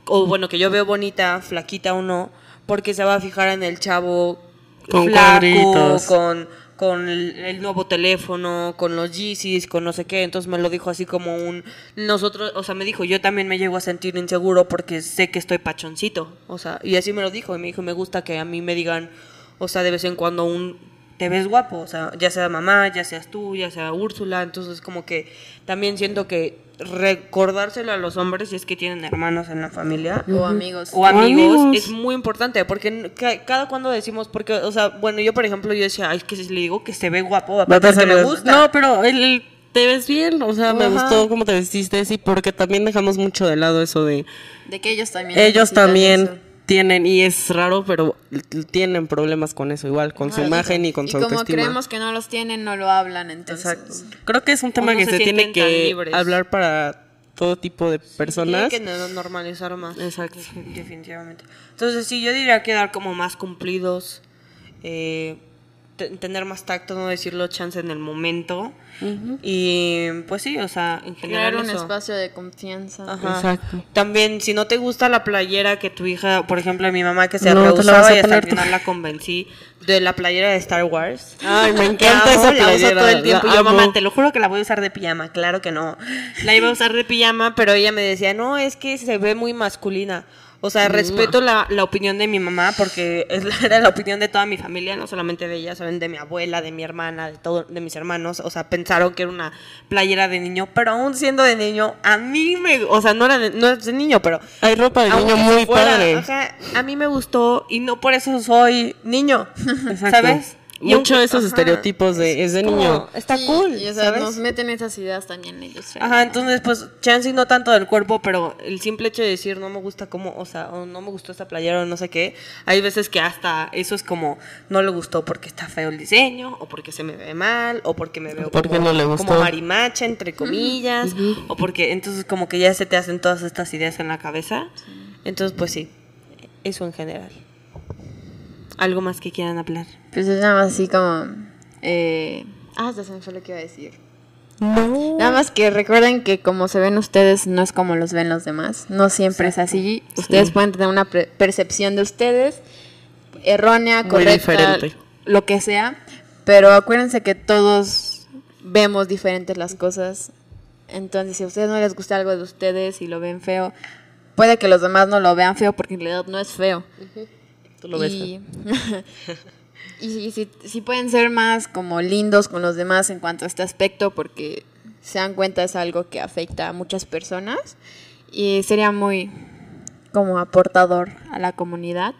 o bueno, que yo veo bonita, flaquita o no, porque se va a fijar en el chavo Con flaco, cuadritos. con, con el, el nuevo teléfono, con los Yeezys, con no sé qué. Entonces me lo dijo así como un. Nosotros, o sea, me dijo, yo también me llego a sentir inseguro porque sé que estoy pachoncito. O sea, y así me lo dijo. Y me dijo, me gusta que a mí me digan, o sea, de vez en cuando un. Te ves guapo, o sea, ya sea mamá, ya seas tú, ya sea Úrsula. Entonces, como que también siento que recordárselo a los hombres si es que tienen hermanos en la familia O amigos. o amigos, amigos. es muy importante porque cada cuando decimos porque o sea bueno yo por ejemplo yo decía ay es que si le digo que se ve guapo va a Va a pensar que me gusta No, pero el, el- te ves bien, o sea, me gustó cómo te vestiste, sí, porque también dejamos mucho de lado eso de De que ellos también. ellos también eso. Tienen y es raro, pero tienen problemas con eso igual, con su imagen y con Y su como autoestima. creemos que no los tienen, no lo hablan, entonces. Exacto. Creo que es un tema que se se, tiene que libres. hablar para todo tipo de Tiene personas. que no- normalizar más Exacto. Defi- definitivamente entonces sí yo diría que dar como más cumplidos eh, tener más tacto no decirlo chance en el momento y pues sí o sea en general Crear un eso. espacio de confianza. Ajá. Exacto. También, si no te gusta la playera que tu hija, por ejemplo, mi mamá que se No, la rehusaba a y hasta tú. final la convencí de la playera de Star Wars. Ay, me encanta esa la uso playera. todo el tiempo. la Y yo, mamá, te lo juro que la voy a usar de pijama. Claro que no. La iba a usar de pijama, pero ella me decía, no, es que se ve muy masculina. O sea, respeto la, la opinión de mi mamá porque es la- era la opinión de toda mi familia, no solamente de ella, saben, de mi abuela, de mi hermana, de todo, de mis hermanos. O sea, pensaron que era una playera de niño, pero aún siendo de niño, a mí me, o sea, no era de, no es de niño, pero Hay ropa de niño muy fuera, padre. ajá, a mí me gustó y no por eso soy niño, ¿sabes? Mucho aunque- esos ajá, estereotipos de es de como, niño. Está cool, Y, o sea, ¿sabes? nos meten esas ideas también ellos. Ajá, entonces pues chance no tanto del cuerpo, pero el simple hecho de decir no me gusta cómo, o sea, o no me gustó esta playera o no sé qué, hay veces que hasta eso es como no le gustó porque está feo el diseño, o porque se me ve mal, o porque me veo Porque como, no le gustó. como marimacha, entre comillas, o porque entonces como que ya se te hacen todas estas ideas en la cabeza. Entonces pues sí, eso en general. ¿Algo más que quieran hablar? Pues es nada más así como. Eh... Ah, hasta se me fue lo que iba a decir. No. Nada más que recuerden que como se ven ustedes no es como los ven los demás. No siempre es así. Ustedes pueden tener una pre- percepción de ustedes errónea, Muy correcta, diferente. lo que sea. Pero acuérdense que todos vemos diferentes las cosas. Entonces, si a ustedes no les gusta algo de ustedes y lo ven feo, puede que los demás no lo vean feo porque en realidad no es feo. Tú lo ves. y, y sí, sí pueden ser más como lindos con los demás en cuanto a este aspecto porque se dan cuenta es algo que afecta a muchas personas y sería muy como aportador a la comunidad.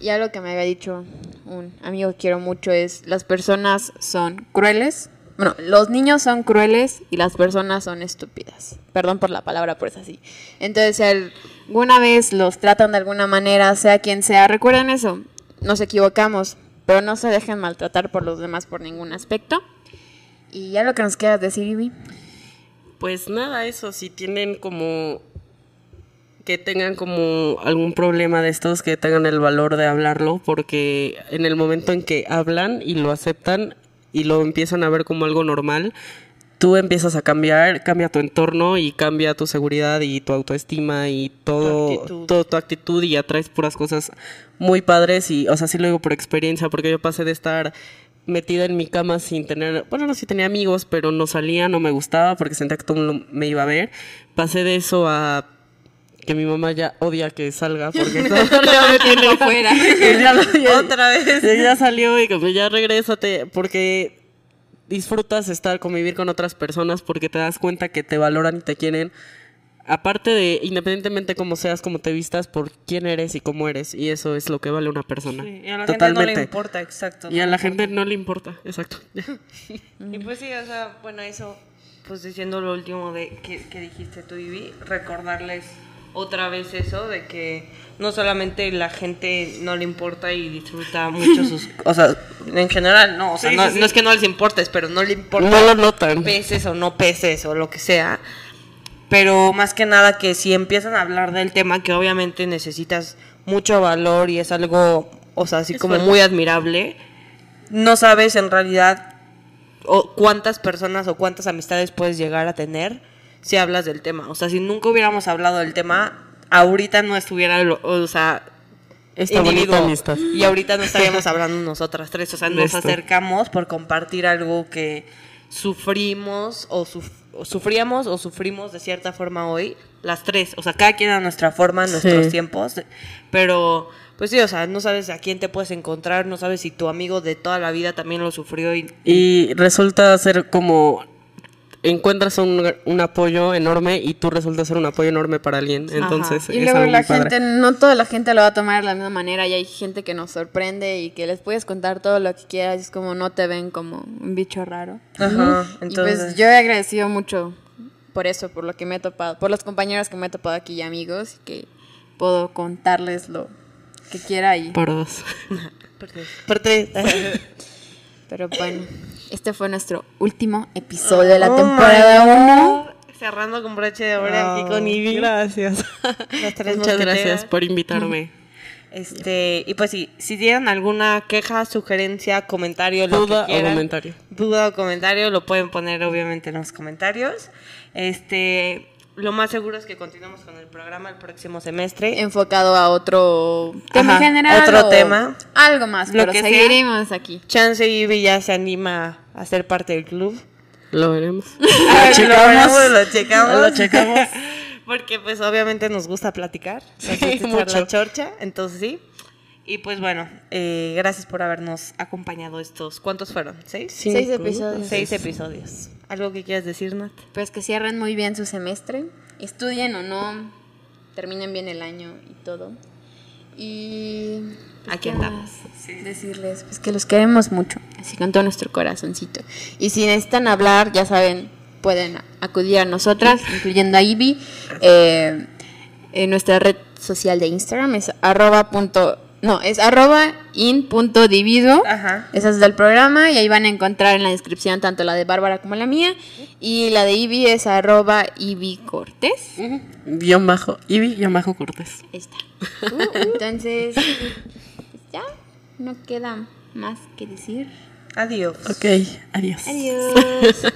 Y algo que me había dicho un amigo que quiero mucho es las personas son crueles. Bueno, los niños son crueles y las personas son estúpidas. Perdón por la palabra, pero es así. Entonces, si alguna vez los tratan de alguna manera, sea quien sea, recuerden eso, nos equivocamos, pero no se dejen maltratar por los demás por ningún aspecto. Y ya lo que nos quieras decir, Ivy. Pues nada, eso, si tienen como que tengan como algún problema de estos, que tengan el valor de hablarlo, porque en el momento en que hablan y lo aceptan y lo empiezan a ver como algo normal, tú empiezas a cambiar, cambia tu entorno y cambia tu seguridad y tu autoestima y todo, actitud. todo tu actitud y atraes puras cosas muy padres y, o sea, sí lo digo por experiencia, porque yo pasé de estar metida en mi cama sin tener, bueno, no sí tenía amigos, pero no salía, no me gustaba porque sentía que todo el mundo me iba a ver. Pasé de eso a que mi mamá ya odia que salga porque todo ya me tiene afuera. Otra vez. ya salió y como ya regrésate porque disfrutas estar convivir con otras personas porque te das cuenta que te valoran y te quieren aparte de independientemente cómo seas como te vistas por quién eres y cómo eres y eso es lo que vale una persona Sí, y a la gente no le importa, exacto. y a la gente no le importa exacto Y pues sí, o sea, bueno, eso, pues diciendo lo último de que, que dijiste tú, Ivy, recordarles otra vez eso de que no solamente la gente no le importa y disfruta mucho sus... O sea, en general, no, o sea, Sí, no, sí, sí. no es que no les importes, pero no le importa no lo notan peces o no peces o lo que sea. Pero más que nada que si empiezan a hablar del tema que obviamente necesitas mucho valor y es algo, o sea, así Es como muy admirable, no sabes en realidad o cuántas personas o cuántas amistades puedes llegar a tener si hablas del tema. O sea, si nunca hubiéramos hablado del tema, ahorita no estuviera, lo- o sea, bonita amistad. Y ahorita no estaríamos hablando nosotras tres, o sea, nos acercamos por compartir algo que sufrimos o, suf- o sufríamos o sufrimos de cierta forma hoy, las tres, o sea, cada quien a nuestra forma, nuestros Sí. tiempos, pero pues sí, o sea, no sabes a quién te puedes encontrar, no sabes si tu amigo de toda la vida también lo sufrió y y resulta ser como encuentras un, un apoyo enorme y tú resultas ser un apoyo enorme para alguien entonces Y luego la padre. gente, no toda la gente lo va a tomar de la misma manera y hay gente que nos sorprende y que les puedes contar todo lo que quieras y es como no te ven como un bicho raro. Ajá, y entonces pues yo he agradecido mucho por eso, por lo que me he topado, por los compañeros que me he topado aquí y amigos y que puedo contarles lo que quiera y por dos por tres. pero bueno, este fue nuestro último episodio de la Oh temporada my 1. God. Cerrando con broche de oro aquí con Ivy. gracias muchas gracias por invitarme Este, y pues sí, si tienen alguna queja, sugerencia, comentario, lo Duda o comentario. duda o comentario, lo pueden poner obviamente en los comentarios. Este, lo más seguro es que continuemos con el programa el próximo semestre. enfocado a otro tema Ajá, general. otro o tema. Algo más, Lo pero que sea. seguiremos aquí. Chance Ivy ya se anima a ser parte del club. lo veremos Lo checamos, lo checamos. Lo checamos. Porque pues obviamente nos gusta platicar, echar mucho. la chorcha, entonces sí. Y pues bueno, eh, gracias por habernos acompañado estos, ¿cuántos fueron? ¿Seis? Cinco. Seis episodios. Seis episodios. ¿Algo que quieras decir, Nat? Pues que cierren muy bien su semestre, estudien o no, terminen bien el año y todo. Y pues, Aquí ¿qué andamos. Decirles pues que los queremos mucho, así con todo nuestro corazoncito. Y si necesitan hablar, ya saben, pueden acudir a nosotras, incluyendo a Ivy. Eh, en nuestra red social de Instagram es arroba punto, no, es arroba in punto divido. Ajá. Esa es del programa y ahí van a encontrar en la descripción tanto la de Bárbara como la mía. Y la de Ivy es arroba Ivy Cortés. Guión bajo, Ivy, guion bajo Cortés. Ahí está. Entonces, pues ya, no queda más que decir. Adiós. Ok, adiós. Adiós.